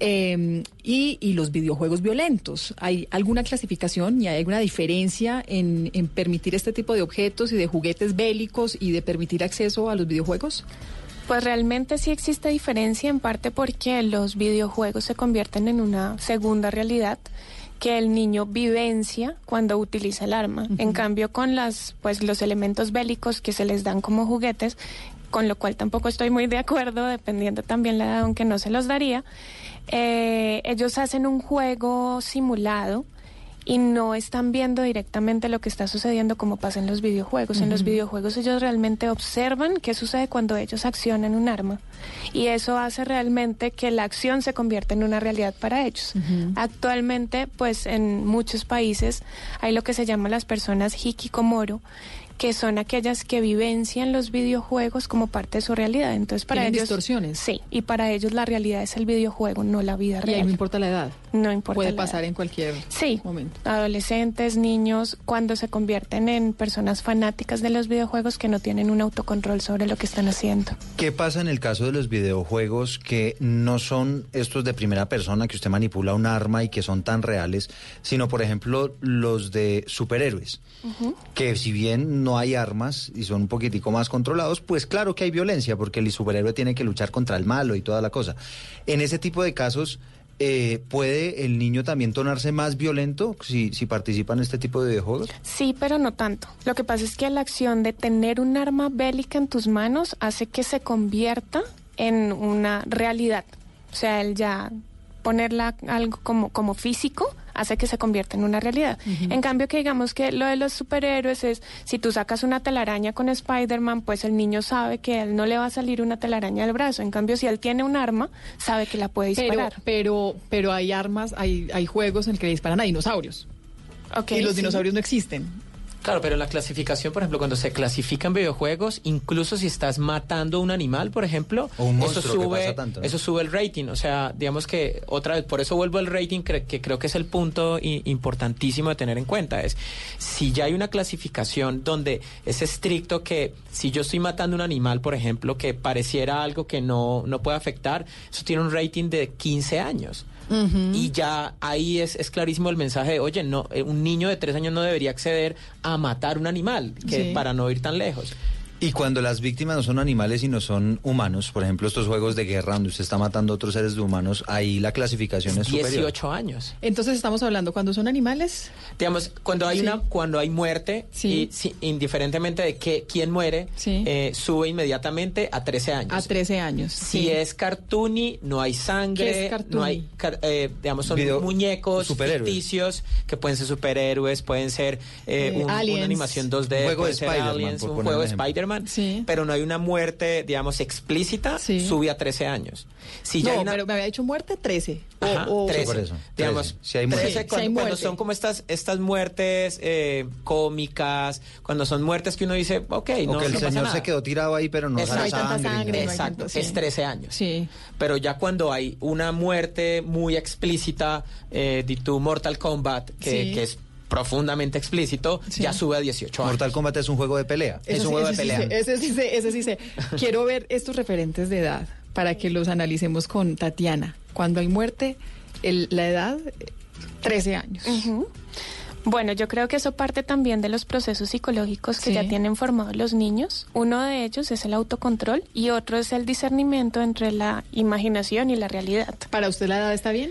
eh, y, y los videojuegos violentos. ¿Hay alguna clasificación y hay alguna diferencia en, en permitir este tipo de objetos y de juguetes bélicos y de permitir acceso a los videojuegos? Pues realmente sí existe diferencia en parte porque los videojuegos se convierten en una segunda realidad que el niño vivencia cuando utiliza el arma. En cambio con las pues los elementos bélicos que se les dan como juguetes, con lo cual tampoco estoy muy de acuerdo, dependiendo también la edad, aunque no se los daría, eh, ellos hacen un juego simulado y no están viendo directamente lo que está sucediendo como pasa en los videojuegos. En los videojuegos ellos realmente observan qué sucede cuando ellos accionan un arma y eso hace realmente que la acción se convierta en una realidad para ellos. Actualmente, pues en muchos países hay lo que se llama las personas hikikomoro que son aquellas que vivencian los videojuegos como parte de su realidad. Entonces, para ¿Tienen ellos distorsiones? Sí, y para ellos la realidad es el videojuego, no la vida Y real. ahí no importa la edad. No importa Puede la pasar edad. en cualquier Sí, momento. adolescentes, niños, cuando se convierten en personas fanáticas de los videojuegos que no tienen un autocontrol sobre lo que están haciendo. ¿Qué pasa en el caso de los videojuegos que no son estos de primera persona, que usted manipula un arma y que son tan reales, sino, por ejemplo, los de superhéroes? que si bien no hay armas y son un poquitico más controlados, pues claro que hay violencia, porque el superhéroe tiene que luchar contra el malo y toda la cosa. En ese tipo de casos, eh, ¿puede el niño también tornarse más violento si, si participa en este tipo de videojuegos? Sí, pero no tanto. Lo que pasa es que la acción de tener un arma bélica en tus manos hace que se convierta en una realidad. O sea, el ya ponerla algo como, como físico hace que se convierta en una realidad. En cambio que digamos que lo de los superhéroes es, si tú sacas una telaraña con Spider-Man, pues el niño sabe que a él no le va a salir una telaraña del brazo. En cambio, si él tiene un arma, sabe que la puede Pero, disparar. pero, pero hay armas, hay, hay juegos en el que disparan a dinosaurios. Ok, y los sí. dinosaurios no existen. Claro, pero en la clasificación, por ejemplo, cuando se clasifican videojuegos, incluso si estás matando un animal, por ejemplo, O un eso que sube, pasa tanto, ¿no? eso sube el rating. O sea, digamos que otra vez, por eso vuelvo al rating, cre- que creo que es el punto importantísimo de tener en cuenta. Es si ya hay una clasificación donde es estricto que si yo estoy matando un animal, por ejemplo, que pareciera algo que no, no puede afectar, eso tiene un rating de 15 años. Y ya ahí es, es clarísimo el mensaje de, oye, no, eh, un niño de tres años no debería acceder a matar un animal, que Sí. para no ir tan lejos. Y cuando las víctimas no son animales y no son humanos, por ejemplo, estos juegos de guerra donde usted está matando a otros seres de humanos, ahí la clasificación es superior. 18 años. Entonces estamos hablando cuando son animales. Digamos, cuando hay Sí. una, cuando hay muerte, y, si- indiferentemente de que, quién muere, eh, sube inmediatamente a 13 años. A 13 años. Si sí. es cartoony, no hay sangre, ¿Qué es cartoony? no hay, car- eh, digamos, son Video- muñecos superhéroes. ficticios que pueden ser superhéroes, pueden ser eh, Eh, un- una animación 2D, Un juego puede de ser Spider-Man, aliens, un juego de ejemplo. Spider-Man, pero no hay una muerte, digamos, explícita, sube a 13 años. Si ya no, hay una, pero me había dicho muerte 13. O- Ajá, o- 13. por eso, Digamos, 13. Si hay 13 muerte. cuando, Si hay cuando muerte. son como estas estas muertes eh, cómicas, cuando son muertes que uno dice, ok, o no, que el no pasa señor nada. se quedó tirado ahí, pero no Exacto. sale sangre. ni nada. Exacto, sí. es 13 años. Sí. Pero ya cuando hay una muerte muy explícita eh, de tu Mortal Kombat, que, Sí. que es profundamente explícito, ya sube a 18 años. Mortal Kombat es un juego de pelea. Es Ese un sí- juego de sí pelea. sé, Ese sí sé, ese sí sé. Quiero ver estos referentes de edad para que los analicemos con Tatiana. Cuando hay muerte, el- la edad, eh, 13 años. Bueno, yo creo que eso parte también de los procesos psicológicos que Sí. ya tienen formados los niños. Uno de ellos es el autocontrol y otro es el discernimiento entre la imaginación y la realidad. ¿Para usted la edad está bien?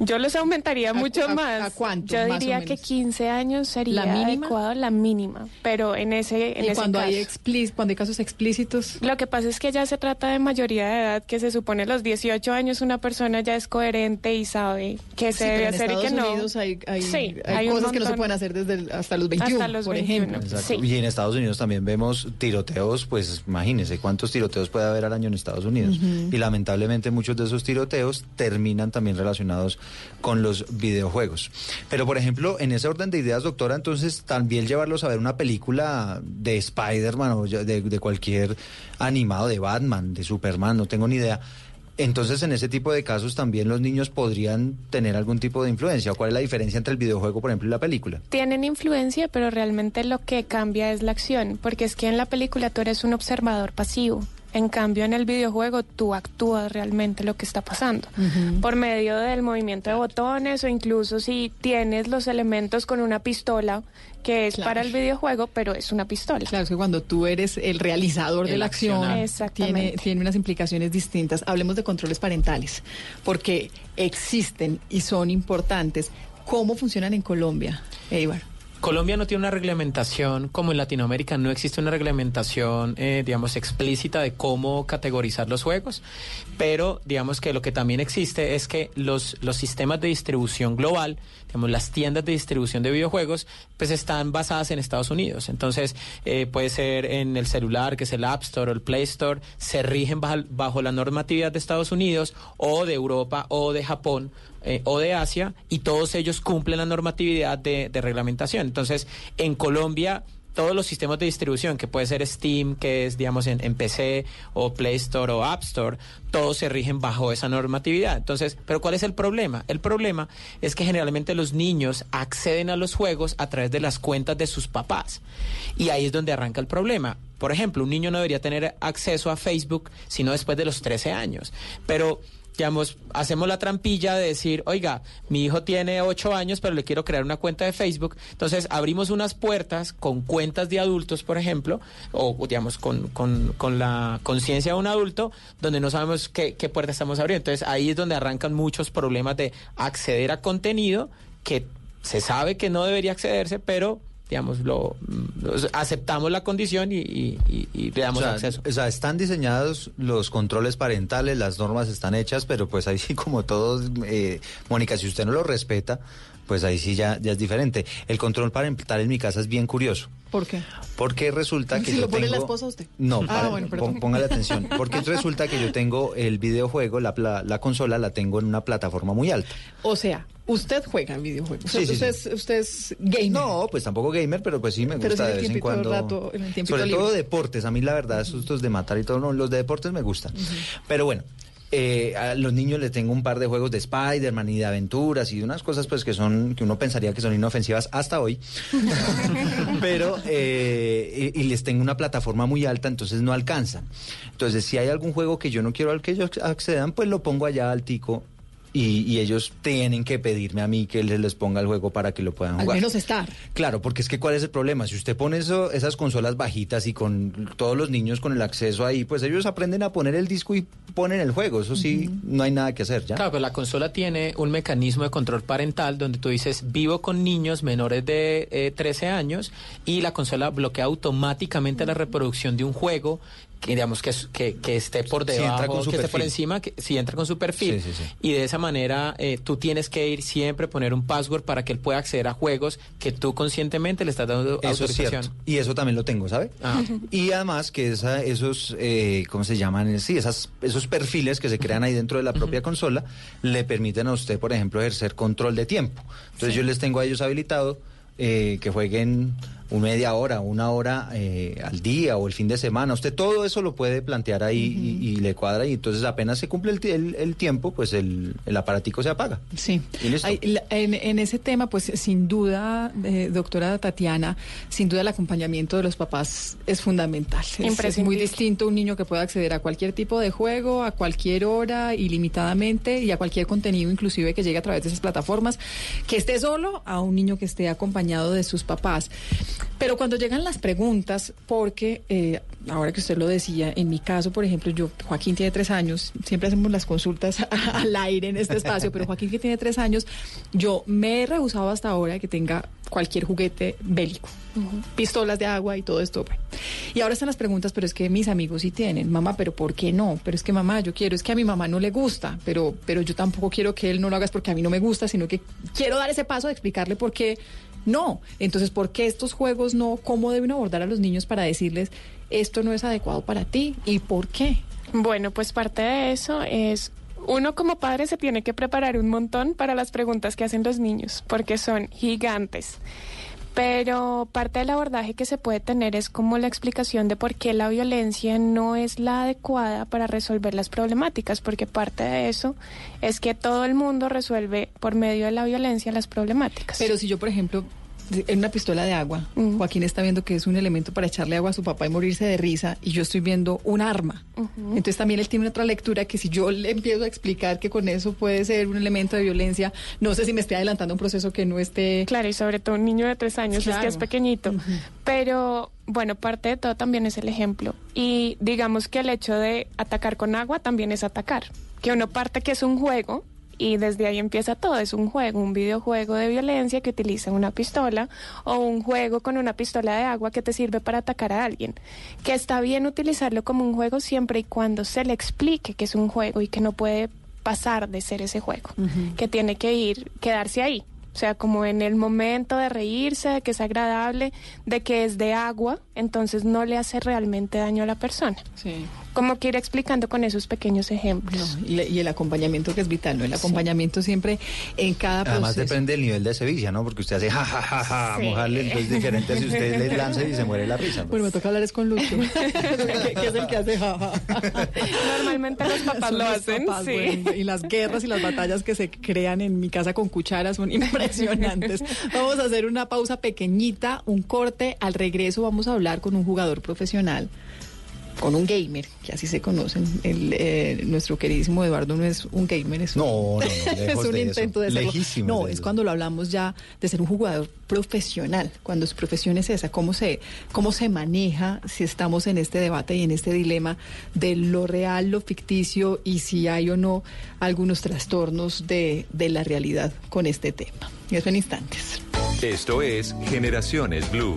Yo los aumentaría ¿A- mucho a- más. a cuánto, Yo más diría que menos? 15 años sería ¿La mínima? adecuado, la mínima, pero en ese en y ese cuando hay, caso. explí- cuando hay casos explícitos. Lo que pasa es que ya se trata de mayoría de edad, que se supone a los 18 años una persona ya es coherente y sabe qué se Sí, debe pero en hacer y Estados qué no. Unidos hay, hay- Sí, hay hay cosas que no se pueden hacer desde el- hasta los 21, Hasta los por 21. ejemplo. Exacto. Y en Estados Unidos también vemos tiroteos, pues imagínense cuántos tiroteos puede haber al año en Estados Unidos. Ujú. Y lamentablemente muchos de esos tiroteos terminan también relacionados con los videojuegos. Pero por ejemplo, en ese orden de ideas, doctora, entonces también llevarlos a ver una película de Spider-Man o de, de cualquier animado, de Batman, de Superman, no tengo ni idea. Entonces, en ese tipo de casos también los niños podrían tener algún tipo de influencia. ¿Cuál es la diferencia entre el videojuego, por ejemplo, y la película? Tienen influencia, pero realmente lo que cambia es la acción, porque es que en la película tú eres un observador pasivo. En cambio, en el videojuego tú actúas realmente lo que está pasando. Por medio del movimiento de botones o incluso si tienes los elementos con una pistola, que es Claro. para el videojuego, pero es una pistola. Claro, es que cuando tú eres el realizador de la acción, tiene, tiene unas implicaciones distintas. Hablemos de controles parentales, porque existen y son importantes. ¿Cómo funcionan en Colombia, Eibar? Colombia no tiene una reglamentación, como en Latinoamérica no existe una reglamentación, eh, digamos, explícita de cómo categorizar los juegos, pero digamos que lo que también existe es que los, los sistemas de distribución global, digamos, las tiendas de distribución de videojuegos, pues están basadas en Estados Unidos. Entonces, eh, puede ser en el celular, que es el App Store o el Play Store, se rigen bajo, bajo la normatividad de Estados Unidos o de Europa o de Japón eh, o de Asia y todos ellos cumplen la normatividad de, de reglamentación. Entonces, en Colombia, todos los sistemas de distribución, que puede ser Steam, que es, digamos, en, PC, o Play Store o App Store, todos se rigen bajo esa normatividad. Entonces, ¿pero cuál es el problema? El problema es que generalmente los niños acceden a los juegos a través de las cuentas de sus papás. Y ahí es donde arranca el problema. Por ejemplo, un niño no debería tener acceso a Facebook sino después de los 13 años. Pero digamos, hacemos la trampilla de decir, oiga, mi hijo tiene ocho años, pero le quiero crear una cuenta de Facebook. Entonces abrimos unas puertas con cuentas de adultos, por ejemplo, o digamos, con, con, con la conciencia de un adulto, donde no sabemos qué, qué puerta estamos abriendo. Entonces ahí es donde arrancan muchos problemas de acceder a contenido que se sabe que no debería accederse, pero digamos, lo, aceptamos la condición y, y- y- y le damos o sea, acceso. O sea, están diseñados los controles parentales, las normas están hechas, pero pues ahí sí, como todos, eh, Mónica, si usted no lo respeta, pues ahí sí ya, ya es diferente. El control parental en mi casa es bien curioso. ¿Por qué? Porque resulta que ¿Si yo lo pone tengo... la esposa usted? No, Ah, para- bueno, perdón. póngale atención. Porque resulta que yo tengo el videojuego, la, pla- la consola, la tengo en una plataforma muy alta. O sea, usted juega en videojuegos. Sí, sí, usted, sí. Es, usted es gamer. No, pues tampoco gamer, pero pues sí me Pero gusta de vez en cuando. rato, en el tiempito Sobre libre. todo deportes. A mí la verdad, estos de matar y todo, no, los de deportes me gustan. Pero bueno. Eh, a los niños les tengo un par de juegos de Spider-Man y de aventuras y unas cosas pues que son que uno pensaría que son inofensivas hasta hoy. Pero eh, y, y les tengo una plataforma muy alta entonces no alcanzan entonces si hay algún juego que yo no quiero al que ellos accedan pues lo pongo allá altico y, y ellos tienen que pedirme a mí que les, les ponga el juego para que lo puedan Al jugar menos estar. Claro, porque es que cuál es el problema. Si usted pone eso, esas consolas bajitas y con todos los niños con el acceso ahí, pues ellos aprenden a poner el disco y ponen el juego. Eso sí, no hay nada que hacer ya. Claro, pero la consola tiene un mecanismo de control parental donde tú dices vivo con niños menores de eh, 13 años y la consola bloquea automáticamente la reproducción de un juego que digamos que, que, que esté por Si debajo, su que esté por encima, que si entra con su perfil. Sí, sí, sí. Y de esa manera eh, tú tienes que ir siempre poner un password para que él pueda acceder a juegos que tú conscientemente le estás dando Eso autorización. Y eso también lo tengo, ¿sabe? Ah. Y además que esa, esos, eh, ¿cómo se llaman? Sí, esas, esos perfiles que se crean ahí dentro de la propia consola le permiten a usted, por ejemplo, ejercer control de tiempo. Entonces yo les tengo a ellos habilitado eh, que jueguen una media hora, una hora eh, al día o el fin de semana. Usted todo eso lo puede plantear ahí y, y le cuadra y entonces apenas se cumple el, el- el tiempo, pues el, el aparatico se apaga. Sí. Y listo. Ay, la- en, en ese tema, pues sin duda, eh, doctora Tatiana, sin duda el acompañamiento de los papás es fundamental. Es- Es, muy distinto un niño que pueda acceder a cualquier tipo de juego, a cualquier hora, ilimitadamente, y a cualquier contenido, inclusive que llegue a través de esas plataformas, que esté solo a un niño que esté acompañado de sus papás. Pero cuando llegan las preguntas, porque eh, ahora que usted lo decía, en mi caso, por ejemplo, yo, Joaquín tiene tres años, siempre hacemos las consultas al aire en este espacio, pero Joaquín que tiene tres años, yo me he rehusado hasta ahora que tenga cualquier juguete bélico, pistolas de agua y todo esto. Y ahora están las preguntas, pero es que mis amigos sí tienen, mamá, pero ¿por qué no? Pero es que mamá, yo quiero, es que a mi mamá no le gusta, pero, pero yo tampoco quiero que él no lo haga es porque a mí no me gusta, sino que quiero dar ese paso de explicarle por qué no. Entonces, ¿por qué estos juegos no? ¿Cómo deben abordar a los niños para decirles esto no es adecuado para ti y por qué? Bueno, pues parte de eso es uno como padre se tiene que preparar un montón para las preguntas que hacen los niños, porque son gigantes. Pero parte del abordaje que se puede tener es como la explicación de por qué la violencia no es la adecuada para resolver las problemáticas, porque parte de eso es que todo el mundo resuelve por medio de la violencia las problemáticas. Pero si yo, por ejemplo, en una pistola de agua, Joaquín está viendo que es un elemento para echarle agua a su papá y morirse de risa, y yo estoy viendo un arma. Entonces también él tiene otra lectura que si yo le empiezo a explicar que con eso puede ser un elemento de violencia, no sé si me estoy adelantando a un proceso que no esté... Claro, y sobre todo un niño de tres años, es que es pequeñito. Pero bueno, parte de todo también es el ejemplo. Y digamos que el hecho de atacar con agua también es atacar. Que uno parte que es un juego y desde ahí empieza todo. Es un juego, un videojuego de violencia que utiliza una pistola o un juego con una pistola de agua que te sirve para atacar a alguien. Que está bien utilizarlo como un juego siempre y cuando se le explique que es un juego y que no puede pasar de ser ese juego. Que tiene que ir, quedarse ahí. O sea, como en el momento de reírse, de que es agradable, de que es de agua, entonces no le hace realmente daño a la persona. Sí. Como que ir explicando con esos pequeños ejemplos. Y, le- y el acompañamiento que es vital, ¿no? El acompañamiento siempre en cada Además proceso. depende del nivel de sevicia, ¿no? Porque usted hace ja, ja, ja, ja, Sí. mojarle, entonces es diferente si usted le lanza y se muere la risa. ¿no? Bueno, me toca hablar es con Lucho, que, que es el que hace jaja. Normalmente los papás Son lo hacen, papás, sí. bueno, y las guerras y las batallas que se crean en mi casa con cucharas son impresionantes. Vamos a hacer una pausa pequeñita, un corte. Al regreso vamos a hablar con un jugador profesional, con un gamer, que así se conocen. El, eh, nuestro queridísimo Eduardo no es un gamer, es un, No, no, no, es lejos un de eso. intento de serlo. Lejísimos No, de es eso. cuando lo hablamos ya de ser un jugador profesional, cuando su profesión es esa, cómo se, cómo se maneja si estamos en este debate y en este dilema de lo real, lo ficticio y si hay o no algunos trastornos de, de la realidad con este tema. Y eso en instantes. Esto es Generaciones Blue.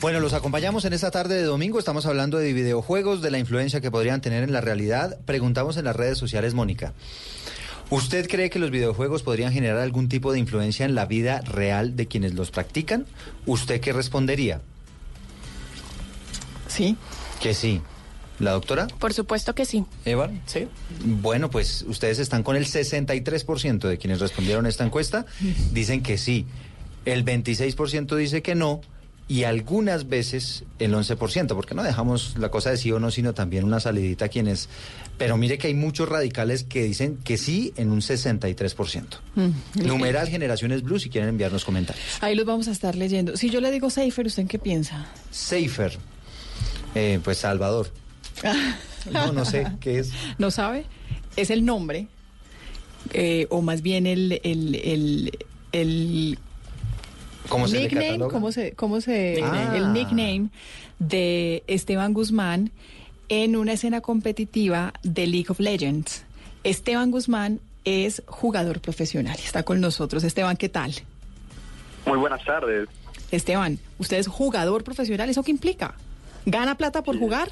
Bueno, los acompañamos en esta tarde de domingo. Estamos hablando de videojuegos, de la influencia que podrían tener en la realidad. Preguntamos en las redes sociales, Mónica. ¿Usted cree que los videojuegos podrían generar algún tipo de influencia en la vida real de quienes los practican? ¿Usted qué respondería? Sí. Que sí. ¿La doctora? Por supuesto que sí. Eva. Sí. Bueno, pues ustedes están con el 63% de quienes respondieron esta encuesta. Dicen que sí. El 26% dice que no. Y algunas veces el 11%, porque no dejamos la cosa de sí o no, sino también una salidita a quienes... Pero mire que hay muchos radicales que dicen que sí en un 63%. Mm. Numeral Generaciones Blue, si quieren enviarnos comentarios. Ahí los vamos a estar leyendo. Si yo le digo Safer, ¿usted en qué piensa? Safer. Eh, pues Salvador. No, no sé qué es. ¿No sabe? Es el nombre, eh, o más bien el, el, el, el ¿Cómo se le nickname, cataloga? ¿cómo se, cómo se, Nickname. el Ah. nickname de Esteban Guzmán en una escena competitiva de League of Legends. Esteban Guzmán es jugador profesional. Está con nosotros. Esteban, ¿qué tal? Muy buenas tardes. Esteban, usted es jugador profesional. ¿Eso qué implica? ¿Gana plata por jugar?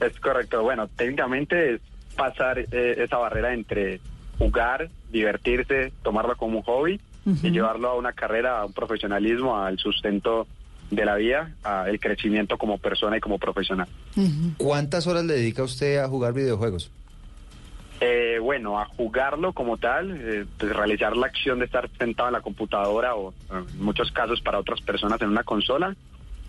Es correcto. Bueno, técnicamente es pasar eh, esa barrera entre jugar, divertirse, tomarlo como un hobby y llevarlo a una carrera, a un profesionalismo, al sustento de la vida, al crecimiento como persona y como profesional. ¿Cuántas horas le dedica usted a jugar videojuegos? Eh, bueno, a jugarlo como tal, eh, pues realizar la acción de estar sentado en la computadora o eh, en muchos casos para otras personas en una consola,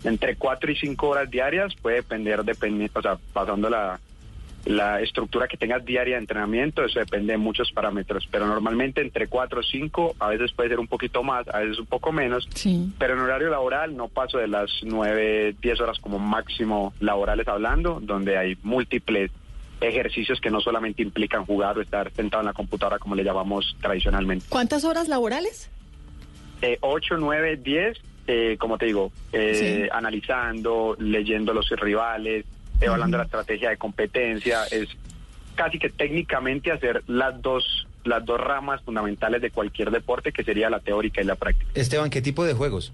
entre cuatro y cinco horas diarias, puede depender, dependi- o sea, pasando la, estructura que tengas diaria de entrenamiento, eso depende de muchos parámetros, pero normalmente entre cuatro o cinco, a veces puede ser un poquito más, a veces un poco menos, pero en horario laboral no paso de las nueve, diez horas como máximo laborales hablando, donde hay múltiples ejercicios que no solamente implican jugar o estar sentado en la computadora como le llamamos tradicionalmente. ¿Cuántas horas laborales? Eh, 8, 9, 10, eh, como te digo, eh, analizando, leyendo los rivales, evaluando la estrategia de competencia, es casi que técnicamente hacer las dos las dos ramas fundamentales de cualquier deporte que sería la teórica y la práctica. Esteban, ¿qué tipo de juegos?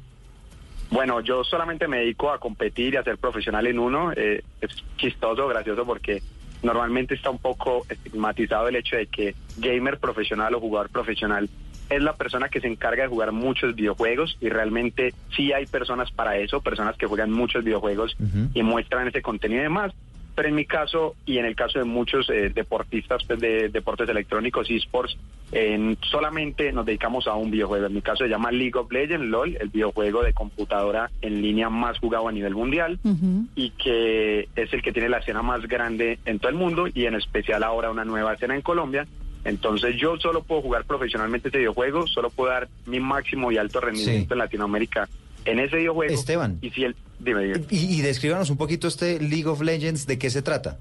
Bueno, yo solamente me dedico a competir y a ser profesional en uno. Eh, es chistoso, gracioso porque normalmente está un poco estigmatizado el hecho de que gamer profesional o jugador profesional es la persona que se encarga de jugar muchos videojuegos y realmente sí hay personas para eso, personas que juegan muchos videojuegos y muestran ese contenido y demás. Pero en mi caso y en el caso de muchos eh, deportistas pues, de deportes electrónicos, esports, eh, solamente nos dedicamos a un videojuego. En mi caso se llama League of Legends, LOL, el videojuego de computadora en línea más jugado a nivel mundial y que es el que tiene la escena más grande en todo el mundo y en especial ahora una nueva escena en Colombia. Entonces yo solo puedo jugar profesionalmente este videojuego, solo puedo dar mi máximo y alto rendimiento en Latinoamérica en ese videojuego. Esteban. Y si el, dime, dime. Y, y descríbanos un poquito este League of Legends, ¿de qué se trata?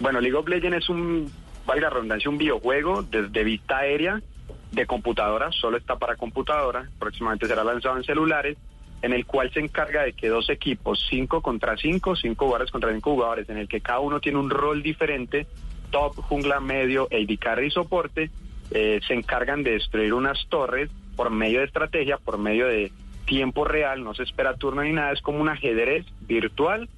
Bueno, League of Legends es un, valga la redundancia, un videojuego desde vista aérea de computadora, solo está para computadora, próximamente será lanzado en celulares, en el cual se encarga de que dos equipos, cinco contra cinco, cinco jugadores contra cinco jugadores, en el que cada uno tiene un rol diferente, top, jungla, medio, AD carry y soporte, eh, se encargan de destruir unas torres por medio de estrategia, por medio de tiempo real, no se espera turno ni nada, es como un ajedrez virtual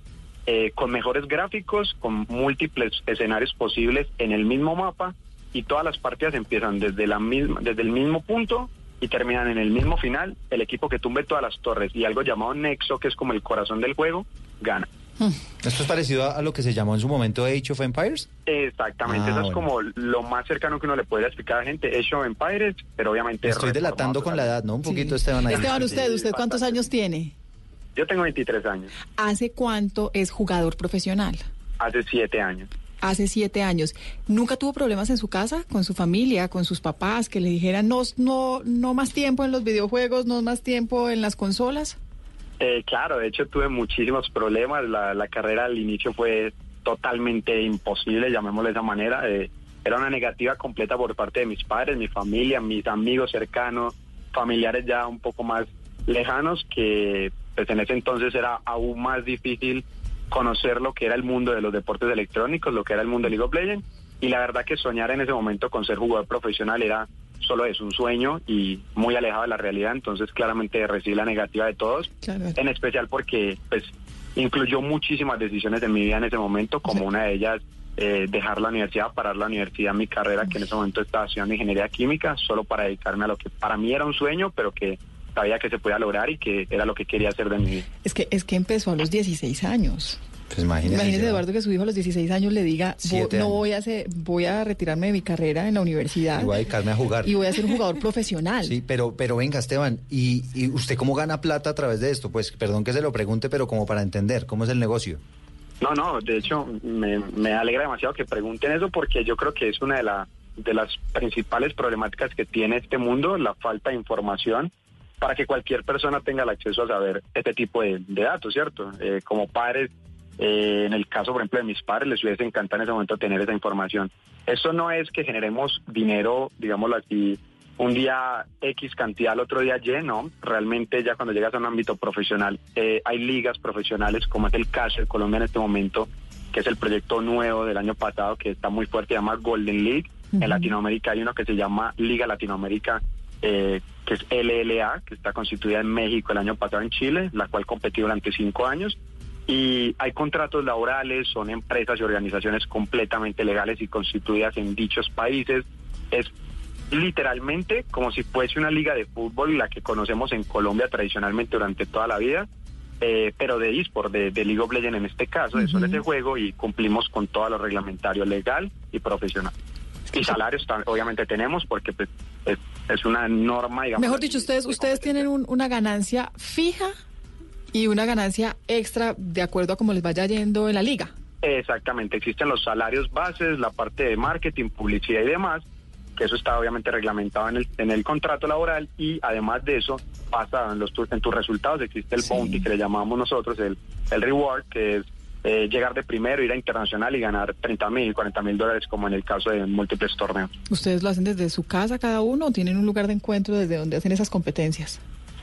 eh, con mejores gráficos, con múltiples escenarios posibles en el mismo mapa y todas las partidas empiezan desde la misma, desde el mismo punto y terminan en el mismo final. El equipo que tumbe todas las torres y algo llamado Nexo, que es como el corazón del juego, gana. ¿Esto es parecido a, a lo que se llamó en su momento Age of Empires? Exactamente, Ah, eso es bueno. como lo más cercano que uno le puede explicar a la gente. Age of Empires, pero obviamente... Estoy delatando con la edad, ¿no? Un poquito, Esteban. ahí. Esteban, usted, ¿usted cuántos años tiene? Yo tengo 23 años, ¿Hace cuánto es jugador profesional? hace 7 años. Hace siete años. ¿Nunca tuvo problemas en su casa, con su familia, con sus papás, que le dijeran no, no, no más tiempo en los videojuegos, no más tiempo en las consolas? Eh, claro, de hecho tuve muchísimos problemas. La, la carrera al inicio fue totalmente imposible, llamémoslo de esa manera. Eh, era una negativa completa por parte de mis padres, mi familia, mis amigos cercanos, familiares ya un poco más lejanos, que pues en ese entonces era aún más difícil conocer lo que era el mundo de los deportes electrónicos, lo que era el mundo de League of Legends. Y la verdad que soñar en ese momento con ser jugador profesional era solo es un sueño y muy alejado de la realidad, entonces claramente recibí la negativa de todos, en especial porque pues incluyó muchísimas decisiones de mi vida en ese momento, como una de ellas eh, dejar la universidad, parar la universidad, mi carrera que en ese momento estaba estudiando ingeniería química, solo para dedicarme a lo que para mí era un sueño, pero que sabía que se podía lograr y que era lo que quería hacer de mi vida. Es que, es que empezó a los 16 años. Pues imagínese. Eduardo, que su hijo a los 16 años le diga, "Vo- Siete no voy a, hacer, voy a retirarme de mi carrera en la universidad Y voy a dedicarme a jugar. y voy a ser un jugador profesional. Sí, pero, pero venga, Esteban, ¿y, ¿y usted cómo gana plata a través de esto? Pues perdón que se lo pregunte, pero como para entender, ¿cómo es el negocio? No, no, de hecho me, me alegra demasiado que pregunten eso porque yo creo que es una de, la, de las principales problemáticas que tiene este mundo, la falta de información para que cualquier persona tenga el acceso a saber este tipo de, de datos, ¿cierto? Eh, como padres, eh, en el caso, por ejemplo, de mis padres, les hubiese encantado en ese momento tener esa información. Eso no es que generemos dinero, digámoslo así, un día X cantidad, el otro día Y, no. Realmente ya cuando llegas a un ámbito profesional, eh, hay ligas profesionales, como es el caso de Colombia en este momento, que es el proyecto nuevo del año pasado que está muy fuerte, se llama Golden League. En Latinoamérica hay uno que se llama Liga Latinoamérica, eh, que es LLA, que está constituida en México el año pasado en Chile, la cual competió durante cinco años. Y hay contratos laborales, son empresas y organizaciones completamente legales y constituidas en dichos países. Es literalmente como si fuese una liga de fútbol, la que conocemos en Colombia tradicionalmente durante toda la vida, eh, pero de eSport, de, de League of Legends en este caso, de solo ese juego, y cumplimos con todo lo reglamentario legal y profesional. Y salarios obviamente tenemos porque pues, es, es una norma, digamos. Mejor dicho, ustedes, ustedes tienen un- una ganancia fija y una ganancia extra de acuerdo a cómo les vaya yendo en la liga. Exactamente, existen los salarios bases, la parte de marketing, publicidad y demás, que eso está obviamente reglamentado en el, en el contrato laboral y además de eso pasa en, los, en tus resultados, existe el bounty que le llamamos nosotros, el, el reward, que es eh, llegar de primero, ir a internacional y ganar 30 mil, 40 mil dólares como en el caso de múltiples torneos. ¿Ustedes lo hacen desde su casa cada uno o tienen un lugar de encuentro desde donde hacen esas competencias?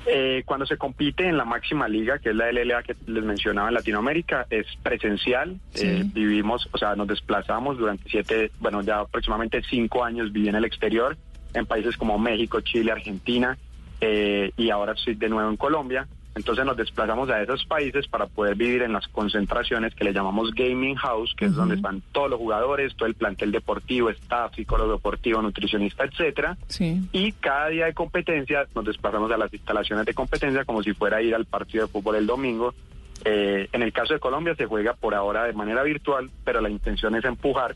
Eh, cuando se compite en la máxima liga, que es la LLA que les mencionaba en Latinoamérica, es presencial. Eh, vivimos, o sea, nos desplazamos durante siete, bueno, ya aproximadamente cinco años viví en el exterior, en países como México, Chile, Argentina, eh, y ahora estoy de nuevo en Colombia. Entonces nos desplazamos a esos países para poder vivir en las concentraciones que le llamamos Gaming House, que es donde están todos los jugadores, todo el plantel deportivo, staff, psicólogo deportivo, nutricionista, etcétera. Sí. Y cada día de competencia nos desplazamos a las instalaciones de competencia como si fuera a ir al partido de fútbol el domingo. Eh, en el caso de Colombia se juega por ahora de manera virtual, pero la intención es empujar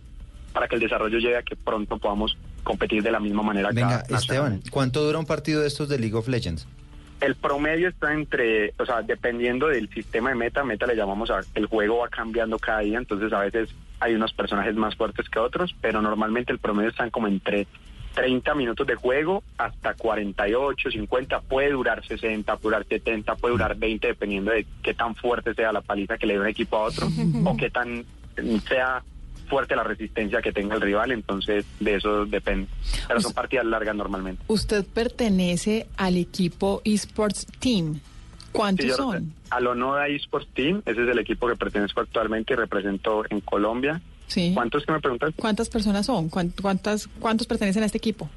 para que el desarrollo llegue a que pronto podamos competir de la misma manera. Venga, Esteban, ¿cuánto dura un partido de estos de League of Legends? El promedio está entre, o sea, dependiendo del sistema de meta, meta le llamamos a, el juego va cambiando cada día, entonces a veces hay unos personajes más fuertes que otros, pero normalmente el promedio están como entre 30 minutos de juego hasta 48, 50, puede durar 60, puede durar 70, puede durar 20, dependiendo de qué tan fuerte sea la paliza que le dé un equipo a otro o qué tan sea fuerte la resistencia que tenga el rival, entonces de eso depende. Pero son partidas largas normalmente. Usted pertenece al equipo eSports Team. ¿Cuántos Sí, son? Al Onoda Esports Team, ese es el equipo que pertenezco actualmente y represento en Colombia. Sí. ¿Cuántos que me preguntas? ¿Cuántas personas son? ¿Cuán- ¿Cuántas, ¿Cuántos pertenecen a este equipo?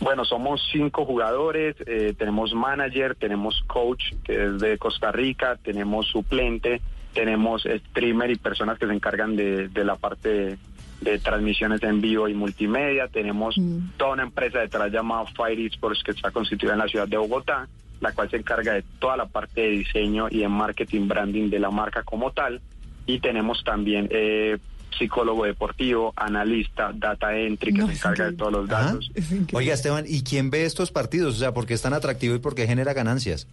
Bueno, somos cinco jugadores, eh, tenemos manager, tenemos coach que es de Costa Rica, tenemos suplente, tenemos streamer y personas que se encargan de, de la parte de, de transmisiones en vivo y multimedia, tenemos toda una empresa detrás llamada Fire Esports que está constituida en la ciudad de Bogotá, la cual se encarga de toda la parte de diseño y de marketing branding de la marca como tal, y tenemos también eh, psicólogo deportivo, analista, data entry que se encarga de todos los datos. Oiga, Esteban, ¿y quién ve estos partidos? O sea, ¿por qué es tan atractivo y por qué genera ganancias?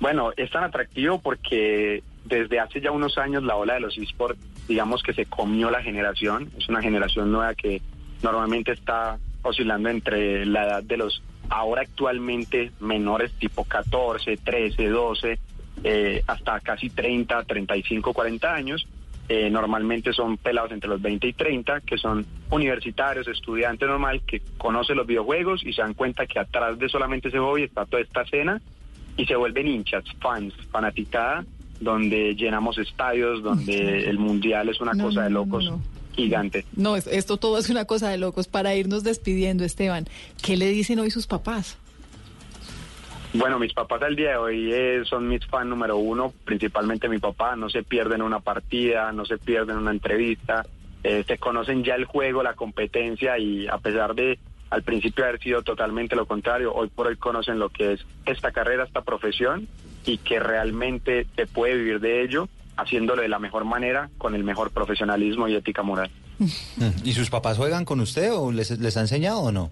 Bueno, es tan atractivo porque desde hace ya unos años la ola de los esports, digamos que se comió la generación. Es una generación nueva que normalmente está oscilando entre la edad de los ahora actualmente menores tipo 14, 13, 12, eh, hasta casi 30, 35, 40 años. Eh, normalmente son pelados entre los 20 y 30, que son universitarios, estudiantes normal, que conocen los videojuegos y se dan cuenta que atrás de solamente ese hobby está toda esta escena y se vuelven hinchas, fans, fanaticada, donde llenamos estadios, donde el mundial es una No, cosa de no, no, locos no. gigante. No, es- esto todo es una cosa de locos. Para irnos despidiendo, Esteban, ¿qué le dicen hoy sus papás? Bueno, mis papás al día de hoy eh, son mis fan número uno, principalmente mi papá, no se pierden una partida, no se pierden una entrevista, eh, se conocen ya el juego, la competencia y a pesar de al principio haber sido totalmente lo contrario, hoy por hoy conocen lo que es esta carrera, esta profesión y que realmente se puede vivir de ello haciéndolo de la mejor manera, con el mejor profesionalismo y ética moral. ¿Y sus papás juegan con usted o les, les ha enseñado o no?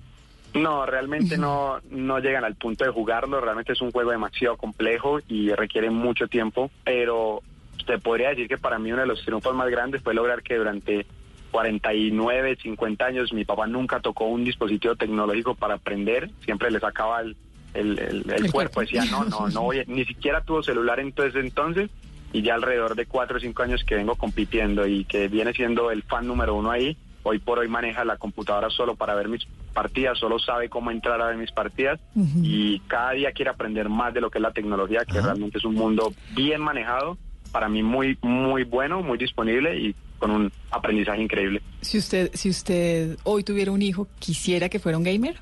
No, realmente no, no llegan al punto de jugarlo. Realmente es un juego demasiado complejo y requiere mucho tiempo. Pero te podría decir que para mí uno de los triunfos más grandes fue lograr que durante 49, 50 años mi papá nunca tocó un dispositivo tecnológico para aprender. Siempre le sacaba el, el, el- el cuerpo. Decía, no, no, no voy a-". Ni siquiera tuvo celular entonces entonces. Y ya alrededor de 4 o 5 años que vengo compitiendo y que viene siendo el fan número uno ahí, hoy por hoy maneja la computadora solo para ver mis partidas, solo sabe cómo entrar a ver mis partidas y cada día quiere aprender más de lo que es la tecnología, que realmente es un mundo bien manejado para mí muy, muy bueno, muy disponible y con un aprendizaje increíble. Si usted, si usted hoy tuviera un hijo, ¿quisiera que fuera un gamer?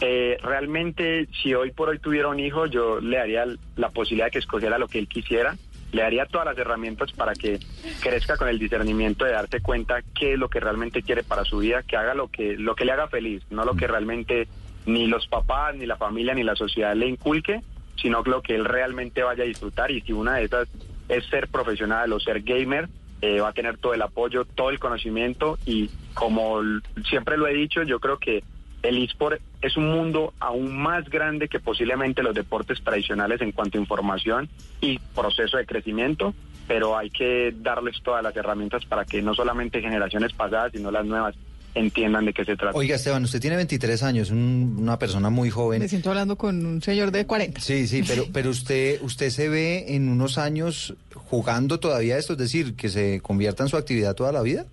Eh, realmente, si hoy por hoy tuviera un hijo, yo le daría la posibilidad de que escogiera lo que él quisiera. Le daría todas las herramientas para que crezca con el discernimiento de darte cuenta qué es lo que realmente quiere para su vida, que haga lo que, lo que le haga feliz, no lo que realmente ni los papás, ni la familia, ni la sociedad le inculque, sino lo que él realmente vaya a disfrutar. Y si una de esas es ser profesional o ser gamer, eh, va a tener todo el apoyo, todo el conocimiento y como siempre lo he dicho, yo creo que el eSport es un mundo aún más grande que posiblemente los deportes tradicionales en cuanto a información y proceso de crecimiento, pero hay que darles todas las herramientas para que no solamente generaciones pasadas, sino las nuevas entiendan de qué se trata. Oiga, Esteban, usted tiene 23 años, un- una persona muy joven. Me siento hablando con un señor de 40. Sí, sí, pero, pero usted, usted se ve en unos años jugando todavía esto, es decir, que se convierta en su actividad toda la vida.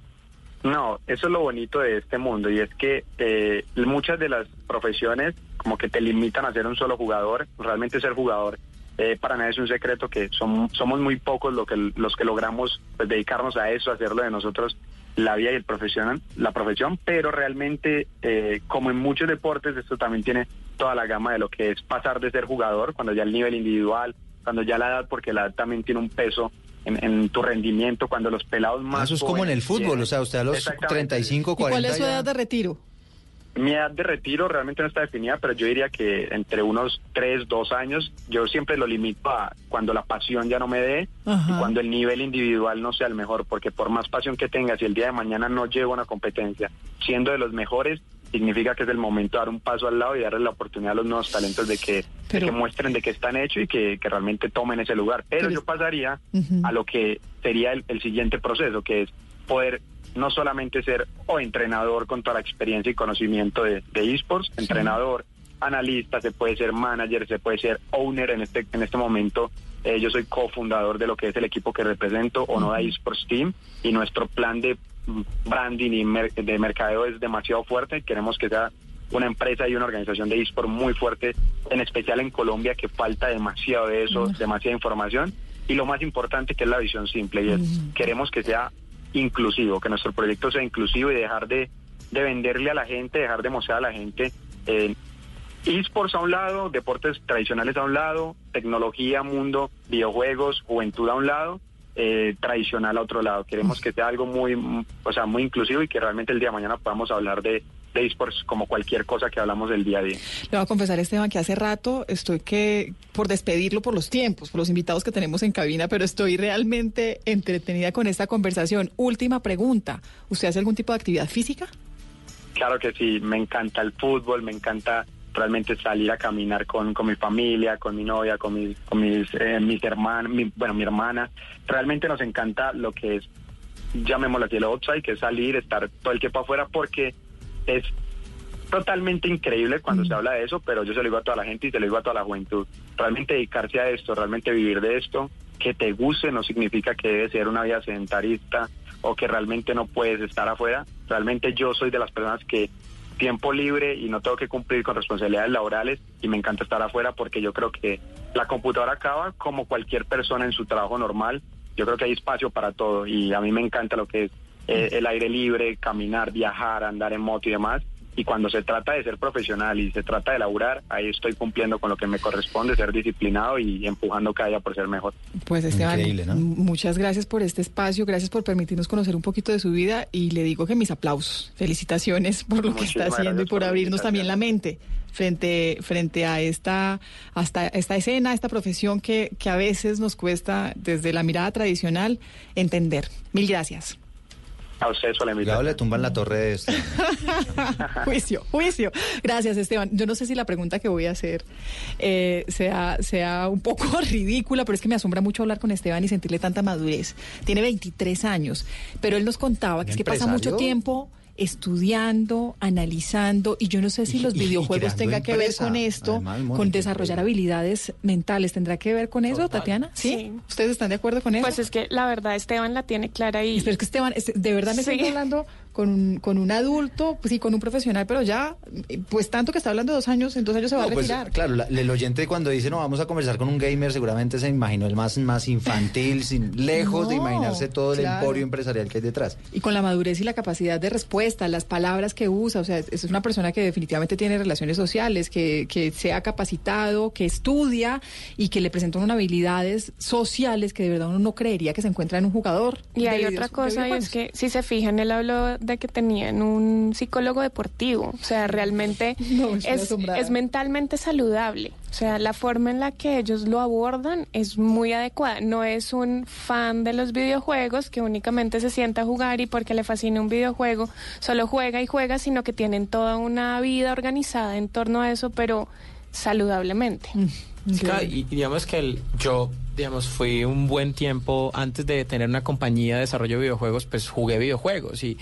No, eso es lo bonito de este mundo y es que eh, muchas de las profesiones como que te limitan a ser un solo jugador, realmente ser jugador. eh, para nadie es un secreto que som- somos muy pocos lo que, los que logramos pues, dedicarnos a eso, hacerlo de nosotros la vida y el profesión, la profesión, pero realmente eh, como en muchos deportes esto también tiene toda la gama de lo que es pasar de ser jugador cuando ya el nivel individual, cuando ya la edad, porque la edad también tiene un peso en, en tu rendimiento, cuando los pelados más Ah, Eso es como en el fútbol, llegan- o sea, usted a los Exactamente. 35, ¿Y cuál 40 es su ya- edad de retiro? Mi edad de retiro realmente no está definida, pero yo diría que entre unos 3, 2 años, yo siempre lo limito a cuando la pasión ya no me dé Ajá. y cuando el nivel individual no sea el mejor, porque por más pasión que tengas y el día de mañana no llego a una competencia siendo de los mejores, significa que es el momento de dar un paso al lado y darle la oportunidad a los nuevos talentos de que, de que muestren de qué están hechos y que, que realmente tomen ese lugar. Pero, Pero- yo pasaría a lo que sería el, el siguiente proceso, que es poder no solamente ser o entrenador con toda la experiencia y conocimiento de, de esports, entrenador, analista, se puede ser manager, se puede ser owner en este, en este momento. eh, yo soy cofundador de lo que es el equipo que represento, Onoda Esports Team, y nuestro plan de branding y mer- de mercadeo es demasiado fuerte. Queremos que sea una empresa y una organización de esports muy fuerte, en especial en Colombia, que falta demasiado de eso, demasiada información. Y lo más importante que es la visión simple, y es queremos que sea inclusivo, que nuestro proyecto sea inclusivo y dejar de, de venderle a la gente, dejar de mostrar a la gente eh, esports a un lado, deportes tradicionales a un lado, tecnología, mundo, videojuegos, juventud a un lado, eh, tradicional a otro lado. Queremos que sea algo muy, o sea, muy inclusivo y que realmente el día de mañana podamos hablar de, de esports como cualquier cosa que hablamos del día a día. Le voy a confesar, Esteban, que hace rato estoy que por despedirlo por los tiempos, por los invitados que tenemos en cabina, pero estoy realmente entretenida con esta conversación. Última pregunta. ¿Usted hace algún tipo de actividad física? Claro que sí, me encanta el fútbol, me encanta realmente salir a caminar con, con mi familia, con mi novia, con mis, con mis, eh, mis hermanos, mi- bueno, mi hermana. Realmente nos encanta lo que es, llamémoslo así, el outside, que es salir, estar todo el tiempo afuera, porque es totalmente increíble cuando se habla de eso, pero yo se lo digo a toda la gente y se lo digo a toda la juventud. Realmente dedicarse a esto, realmente vivir de esto, que te guste no significa que debe ser una vida sedentarista o que realmente no puedes estar afuera. Realmente yo soy de las personas que tiempo libre y no tengo que cumplir con responsabilidades laborales y me encanta estar afuera porque yo creo que la computadora acaba como cualquier persona en su trabajo normal. Yo creo que hay espacio para todo y a mí me encanta lo que es eh, el aire libre, caminar, viajar, andar en moto y demás. Y cuando se trata de ser profesional y se trata de laburar, ahí estoy cumpliendo con lo que me corresponde, ser disciplinado y empujando cada día por ser mejor. Pues Esteban, Increíble, ¿no? muchas gracias por este espacio, gracias por permitirnos conocer un poquito de su vida y le digo que mis aplausos, felicitaciones por lo que está haciendo y por por abrirnos también la mente frente frente a esta hasta esta escena, esta profesión que, que a veces nos cuesta desde la mirada tradicional entender. Mil gracias. A ustedes por la Cuidado, le tumban la torre de esto. juicio, juicio. Gracias, Esteban. Yo no sé si la pregunta que voy a hacer eh, sea, sea un poco ridícula, pero es que me asombra mucho hablar con Esteban y sentirle tanta madurez. Tiene 23 años, pero él nos contaba que es que pasa mucho tiempo estudiando, analizando, y yo no sé si Y- los y- videojuegos creando tenga que ver con esto, además, con desarrollar habilidades mentales. ¿Tendrá que ver con eso, Tatiana? ¿Sí? Sí. ¿Ustedes están de acuerdo con eso? Pues es que la verdad Esteban la tiene clara y Pero es que Esteban, es- de verdad me Sí. siento hablando con un, con un adulto, pues sí, con un profesional, pero ya, pues tanto que está hablando de dos años, en dos años se va No, a pues, retirar. claro, la- el oyente cuando dice no vamos a conversar con un gamer seguramente se imaginó el más, más infantil, sin, lejos de imaginarse todo el claro. emporio empresarial que hay detrás. Y con la madurez y la capacidad de respuesta, las palabras que usa, o sea, es es una persona que definitivamente tiene relaciones sociales, que, que se ha capacitado, que estudia y que le presenta unas habilidades sociales que de verdad uno no creería que se encuentra en un jugador. Y hay otra cosa, y es que si se fijan, él habló de que tenían un psicólogo deportivo. O sea, realmente es, es mentalmente saludable. O sea, la forma en la que ellos lo abordan es muy adecuada. No es un fan de los videojuegos que únicamente se sienta a jugar y porque le fascina un videojuego, solo juega y juega, sino que tienen toda una vida organizada en torno a eso, pero saludablemente. Sí, claro, y y digamos que el- yo, digamos, fui un buen tiempo antes de tener una compañía de desarrollo de videojuegos, pues jugué videojuegos y,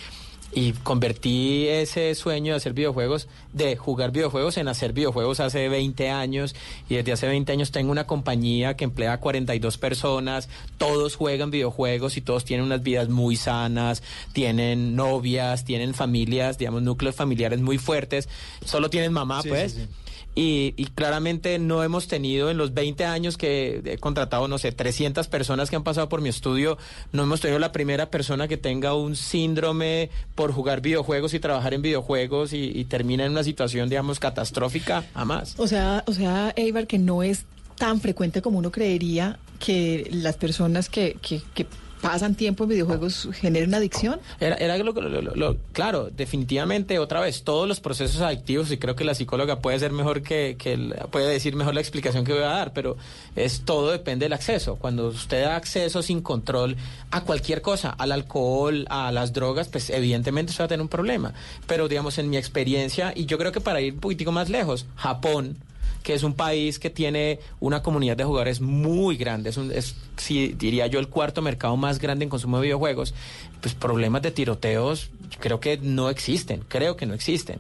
y convertí ese sueño de hacer videojuegos, de jugar videojuegos en hacer videojuegos hace 20 años y desde hace 20 años tengo una compañía que emplea a 42 personas, todos juegan videojuegos y todos tienen unas vidas muy sanas, tienen novias, tienen familias, digamos, núcleos familiares muy fuertes, solo tienen mamá, Sí, pues. sí, sí. Y, y claramente no hemos tenido en los 20 años que he contratado, no sé, 300 personas que han pasado por mi estudio, no hemos tenido la primera persona que tenga un síndrome por jugar videojuegos y trabajar en videojuegos y, termina en una situación, digamos, catastrófica, jamás. O sea, o sea, Eibar, que no es tan frecuente como uno creería que las personas que, que, que pasan tiempo en videojuegos generen adicción. Era, era lo, lo- lo- claro, definitivamente, otra vez, todos los procesos adictivos, y creo que la psicóloga puede ser mejor que, que puede decir mejor la explicación que voy a dar, pero es todo depende del acceso. Cuando usted da acceso sin control a cualquier cosa, al alcohol, a las drogas, pues evidentemente usted va a tener un problema. Pero digamos, en mi experiencia, y yo creo que para ir un poquitico más lejos, Japón, que es un país que tiene una comunidad de jugadores muy grande, es, un- es sí, diría yo el cuarto mercado más grande en consumo de videojuegos, pues problemas de tiroteos creo que no existen, creo que no existen.